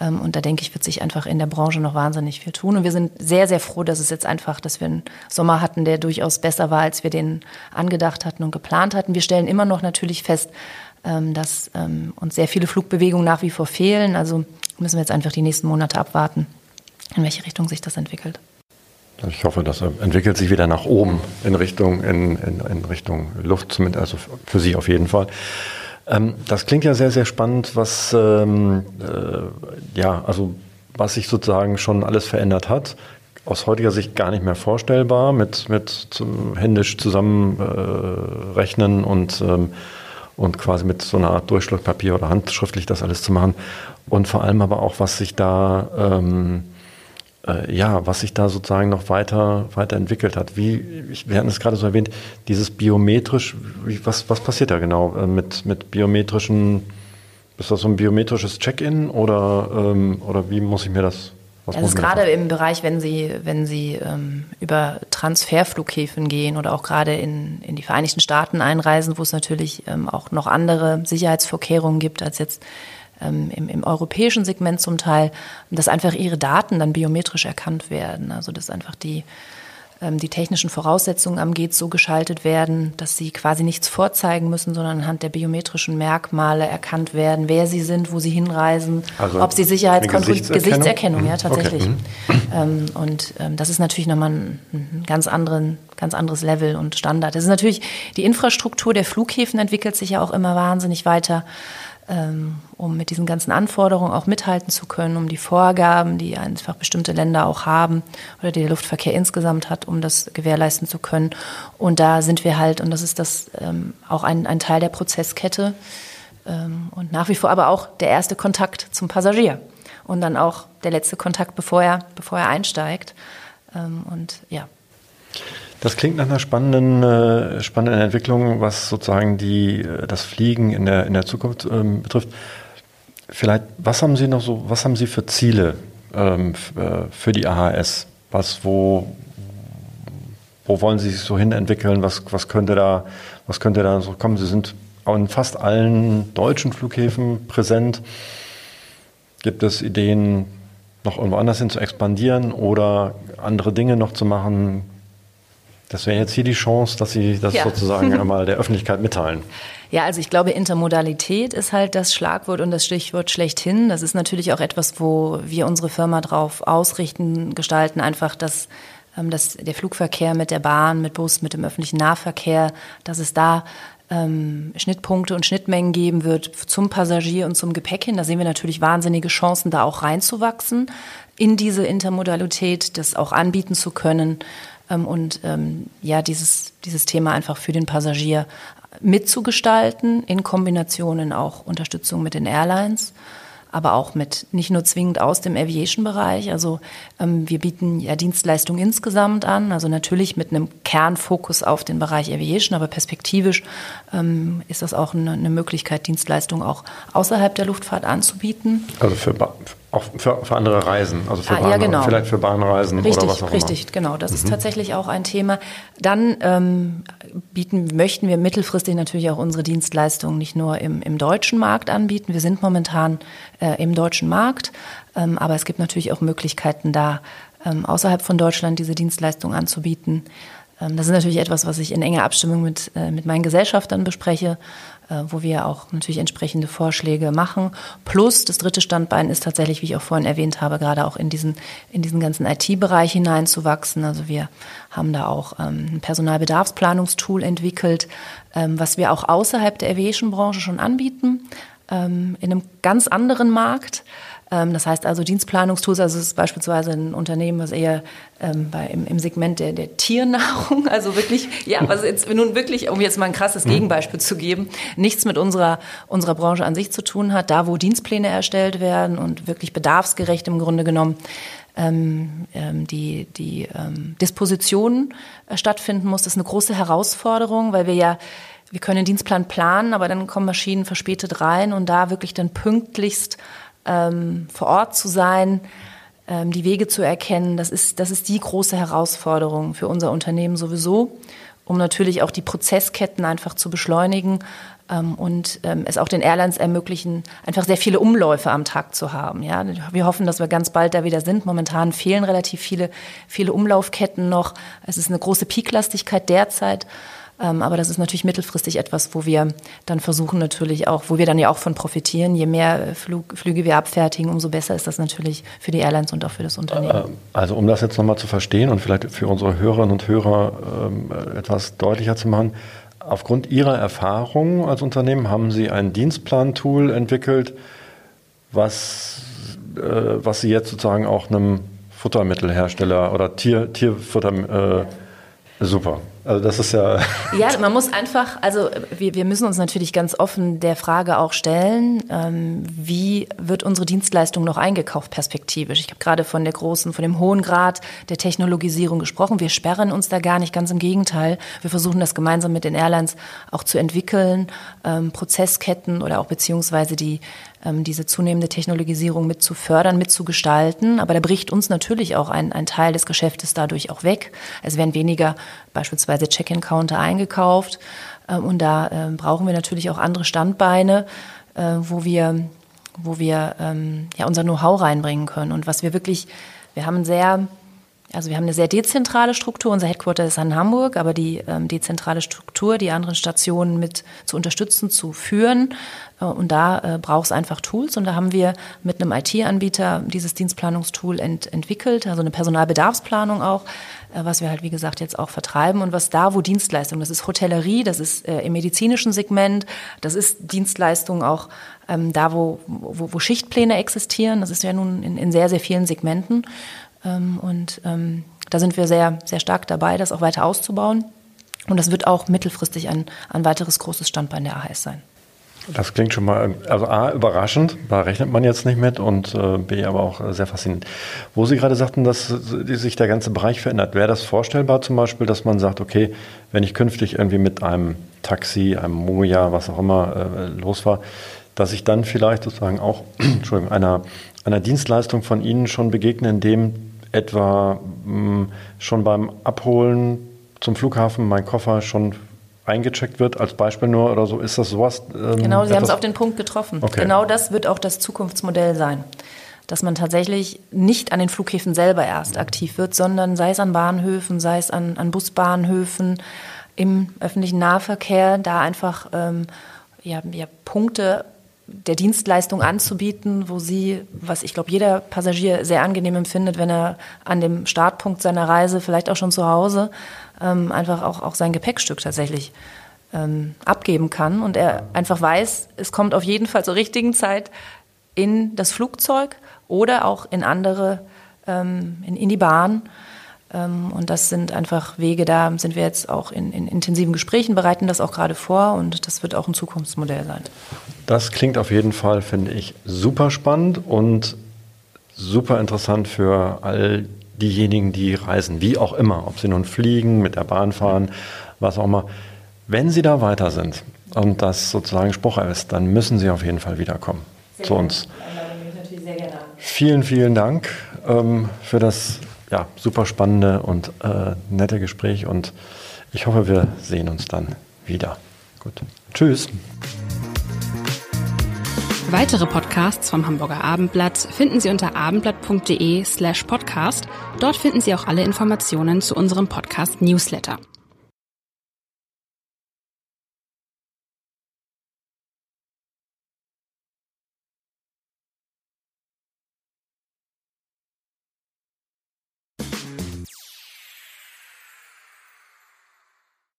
Speaker 3: Ähm, und da denke ich, wird sich einfach in der Branche noch wahnsinnig viel tun. Und wir sind sehr, sehr froh, dass es jetzt einfach, dass wir einen Sommer hatten, der durchaus besser war, als wir den angedacht hatten und geplant hatten. Wir stellen immer noch natürlich fest, ähm, dass ähm, uns sehr viele Flugbewegungen nach wie vor fehlen. Also müssen wir jetzt einfach die nächsten Monate abwarten, in welche Richtung sich das entwickelt.
Speaker 2: Ich hoffe, das entwickelt sich wieder nach oben in Richtung, in, in, in Richtung Luft, zumindest also für Sie auf jeden Fall. Ähm, das klingt ja sehr, sehr spannend, was, ähm, äh, ja, also, was sich sozusagen schon alles verändert hat. Aus heutiger Sicht gar nicht mehr vorstellbar, mit, mit händisch zusammenrechnen äh, und, ähm, und quasi mit so einer Art Durchschlagpapier oder handschriftlich das alles zu machen. Und vor allem aber auch, was sich da ähm, äh, ja, was sich da sozusagen noch weiter, weiterentwickelt hat. Wie, wir hatten es gerade so erwähnt, dieses biometrisch, wie, was, was passiert da genau äh, mit, mit biometrischen, ist das so ein biometrisches Check-in oder, ähm, oder wie muss ich mir das
Speaker 3: was ist gerade im Bereich, wenn Sie, wenn Sie ähm, über Transferflughäfen gehen oder auch gerade in, in die Vereinigten Staaten einreisen, wo es natürlich ähm, auch noch andere Sicherheitsvorkehrungen gibt als jetzt ähm, im, im europäischen Segment zum Teil, dass einfach ihre Daten dann biometrisch erkannt werden. Also dass einfach die, ähm, die technischen Voraussetzungen am Gate so geschaltet werden, dass sie quasi nichts vorzeigen müssen, sondern anhand der biometrischen Merkmale erkannt werden, wer sie sind, wo sie hinreisen, also ob sie Sicherheitskontrolle, Gesichtserkennung? Gesichtserkennung, ja, tatsächlich. Okay. Mhm. Ähm, und ähm, das ist natürlich nochmal ein, ein ganz, anderen, ganz anderes Level und Standard. Das ist natürlich, die Infrastruktur der Flughäfen entwickelt sich ja auch immer wahnsinnig weiter. Ähm, um mit diesen ganzen Anforderungen auch mithalten zu können, um die Vorgaben, die einfach bestimmte Länder auch haben oder die der Luftverkehr insgesamt hat, um das gewährleisten zu können. Und da sind wir halt, und das ist das ähm, auch ein, ein Teil der Prozesskette ähm, und nach wie vor aber auch der erste Kontakt zum Passagier und dann auch der letzte Kontakt, bevor er, bevor er einsteigt. und ja.
Speaker 2: Das klingt nach einer spannenden, äh, spannenden Entwicklung, was sozusagen die, äh, das Fliegen in der, in der Zukunft ähm, betrifft. Vielleicht, was haben Sie noch so, was haben Sie für Ziele ähm, äh, für die AHS? Was, wo, wo wollen Sie sich so hin entwickeln? Was, was könnte da, was könnte da so kommen? Sie sind in fast allen deutschen Flughäfen präsent. Gibt es Ideen, noch irgendwo anders hin zu expandieren oder andere Dinge noch zu machen? Das wäre jetzt hier die Chance, dass Sie das ja. sozusagen *laughs* einmal der Öffentlichkeit mitteilen.
Speaker 3: Ja, also ich glaube, Intermodalität ist halt das Schlagwort und das Stichwort schlechthin. Das ist natürlich auch etwas, wo wir unsere Firma drauf ausrichten, gestalten, einfach, dass, ähm, dass der Flugverkehr mit der Bahn, mit Bus, mit dem öffentlichen Nahverkehr, dass es da ähm, Schnittpunkte und Schnittmengen geben wird zum Passagier und zum Gepäck hin. Da sehen wir natürlich wahnsinnige Chancen, da auch reinzuwachsen in diese Intermodalität, das auch anbieten zu können und ähm, ja, dieses, dieses Thema einfach für den Passagier mitzugestalten, in Kombinationen auch Unterstützung mit den Airlines aber auch mit nicht nur zwingend aus dem Aviation-Bereich. Also ähm, wir bieten ja Dienstleistungen insgesamt an, also natürlich mit einem Kernfokus auf den Bereich Aviation, aber perspektivisch ähm, ist das auch eine, eine Möglichkeit, Dienstleistungen auch außerhalb der Luftfahrt anzubieten.
Speaker 2: Also für, auch für, für andere Reisen, also für ah, Bahn, ja, genau. vielleicht für Bahnreisen
Speaker 3: richtig,
Speaker 2: oder was auch
Speaker 3: richtig, immer. Richtig, genau. Das mhm. ist tatsächlich auch ein Thema. Dann ähm, bieten, möchten wir mittelfristig natürlich auch unsere Dienstleistungen nicht nur im, im deutschen Markt anbieten. Wir sind momentan äh, im deutschen Markt, ähm, aber es gibt natürlich auch Möglichkeiten, da ähm, außerhalb von Deutschland diese Dienstleistungen anzubieten. Ähm, das ist natürlich etwas, was ich in enger Abstimmung mit, äh, mit meinen Gesellschaftern bespreche wo wir auch natürlich entsprechende Vorschläge machen. Plus das dritte Standbein ist tatsächlich, wie ich auch vorhin erwähnt habe, gerade auch in diesen, in diesen ganzen IT-Bereich hineinzuwachsen. Also wir haben da auch ähm, ein Personalbedarfsplanungstool entwickelt, ähm, was wir auch außerhalb der Aviation-Branche schon anbieten, ähm, in einem ganz anderen Markt das heißt also Dienstplanungstools, also es ist beispielsweise ein Unternehmen, was eher ähm, bei, im, im Segment der, der Tiernahrung, also wirklich, ja, *laughs* was jetzt nun wirklich, um jetzt mal ein krasses mhm. Gegenbeispiel zu geben, nichts mit unserer, unserer Branche an sich zu tun hat, da wo Dienstpläne erstellt werden und wirklich bedarfsgerecht im Grunde genommen ähm, ähm, die, die ähm, Disposition äh, stattfinden muss. Das ist eine große Herausforderung, weil wir ja wir können den Dienstplan planen, aber dann kommen Maschinen verspätet rein und da wirklich dann pünktlichst ähm, vor Ort zu sein, ähm, die Wege zu erkennen, das ist, das ist die große Herausforderung für unser Unternehmen sowieso, um natürlich auch die Prozessketten einfach zu beschleunigen ähm, und ähm, es auch den Airlines ermöglichen, einfach sehr viele Umläufe am Tag zu haben. Ja, wir hoffen, dass wir ganz bald da wieder sind. Momentan fehlen relativ viele, viele Umlaufketten noch. Es ist eine große Peaklastigkeit derzeit. Ähm, aber das ist natürlich mittelfristig etwas, wo wir dann versuchen natürlich auch, wo wir dann ja auch von profitieren. Je mehr Flug, Flüge wir abfertigen, umso besser ist das natürlich für die Airlines und auch für das Unternehmen. Äh,
Speaker 2: also um das jetzt nochmal zu verstehen und vielleicht für unsere Hörerinnen und Hörer ähm, etwas deutlicher zu machen, aufgrund Ihrer Erfahrung als Unternehmen haben Sie ein Dienstplan-Tool entwickelt, was, äh, was Sie jetzt sozusagen auch einem Futtermittelhersteller oder Tier, Tierfutter äh, super. Also das ist ja. *laughs*
Speaker 3: Ja, man muss einfach, also wir, wir müssen uns natürlich ganz offen der Frage auch stellen, ähm, wie wird unsere Dienstleistung noch eingekauft perspektivisch? Ich habe gerade von der großen, von dem hohen Grad der Technologisierung gesprochen. Wir sperren uns da gar nicht, ganz im Gegenteil. Wir versuchen das gemeinsam mit den Airlines auch zu entwickeln, ähm, Prozessketten oder auch beziehungsweise die diese zunehmende Technologisierung mit zu fördern, mit zu gestalten. Aber da bricht uns natürlich auch ein, ein Teil des Geschäftes dadurch auch weg. Es werden weniger beispielsweise Check-in-Counter eingekauft. Ähm, und da äh, brauchen wir natürlich auch andere Standbeine, äh, wo wir, wo wir ähm, ja, unser Know-how reinbringen können. Und was wir wirklich, wir haben sehr also wir haben eine sehr dezentrale Struktur. Unser Headquarter ist in Hamburg, aber die ähm, dezentrale Struktur, die anderen Stationen mit zu unterstützen, zu führen. Äh, und da äh, braucht es einfach Tools. Und da haben wir mit einem IT-Anbieter dieses Dienstplanungstool ent entwickelt, also eine Personalbedarfsplanung auch, äh, was wir halt, wie gesagt, jetzt auch vertreiben. Und was da, wo Dienstleistung, das ist Hotellerie, das ist äh, im medizinischen Segment, das ist Dienstleistung auch ähm, da, wo, wo, wo Schichtpläne existieren. Das ist ja nun in, in sehr, sehr vielen Segmenten. Ähm, und ähm, da sind wir sehr, sehr stark dabei, das auch weiter auszubauen. Und das wird auch mittelfristig ein, ein weiteres großes Standbein der AHS sein.
Speaker 2: Das klingt schon mal, also A, überraschend, da rechnet man jetzt nicht mit und äh, B, aber auch sehr faszinierend. Wo Sie gerade sagten, dass sich der ganze Bereich verändert, wäre das vorstellbar zum Beispiel, dass man sagt, okay, wenn ich künftig irgendwie mit einem Taxi, einem Moja, was auch immer äh, losfahre, dass ich dann vielleicht sozusagen auch *clears throat* einer, einer Dienstleistung von Ihnen schon begegne, indem etwa mh, hm, schon beim Abholen zum Flughafen mein Koffer schon eingecheckt wird, als Beispiel nur oder so, ist das sowas?
Speaker 3: Ähm, genau, Sie haben es auf den Punkt getroffen. Okay. Genau das wird auch das Zukunftsmodell sein. Dass man tatsächlich nicht an den Flughäfen selber erst aktiv wird, sondern sei es an Bahnhöfen, sei es an, an Busbahnhöfen, im öffentlichen Nahverkehr, da einfach ähm, ja, ja, Punkte der Dienstleistung anzubieten, wo sie, was ich glaube, jeder Passagier sehr angenehm empfindet, wenn er an dem Startpunkt seiner Reise, vielleicht auch schon zu Hause, ähm, einfach auch, auch sein Gepäckstück tatsächlich ähm, abgeben kann und er einfach weiß, es kommt auf jeden Fall zur richtigen Zeit in das Flugzeug oder auch in andere, ähm, in, in die Bahn. Ähm, und das sind einfach Wege, da sind wir jetzt auch in, in, intensiven Gesprächen, bereiten das auch gerade vor und das wird auch ein Zukunftsmodell sein.
Speaker 2: Das klingt auf jeden Fall, finde ich, super spannend und super interessant für all diejenigen, die reisen, wie auch immer, ob sie nun fliegen, mit der Bahn fahren, was auch immer. Wenn sie da weiter sind und das sozusagen Spruch ist, dann müssen sie auf jeden Fall wiederkommen sehr zu uns. Vielen, vielen Dank ähm, für das ja, super spannende und äh, nette Gespräch und ich hoffe, wir sehen uns dann wieder. Gut. Tschüss.
Speaker 1: Weitere Podcasts vom Hamburger Abendblatt finden Sie unter abendblatt.de slash podcast. Dort finden Sie auch alle Informationen zu unserem Podcast Newsletter.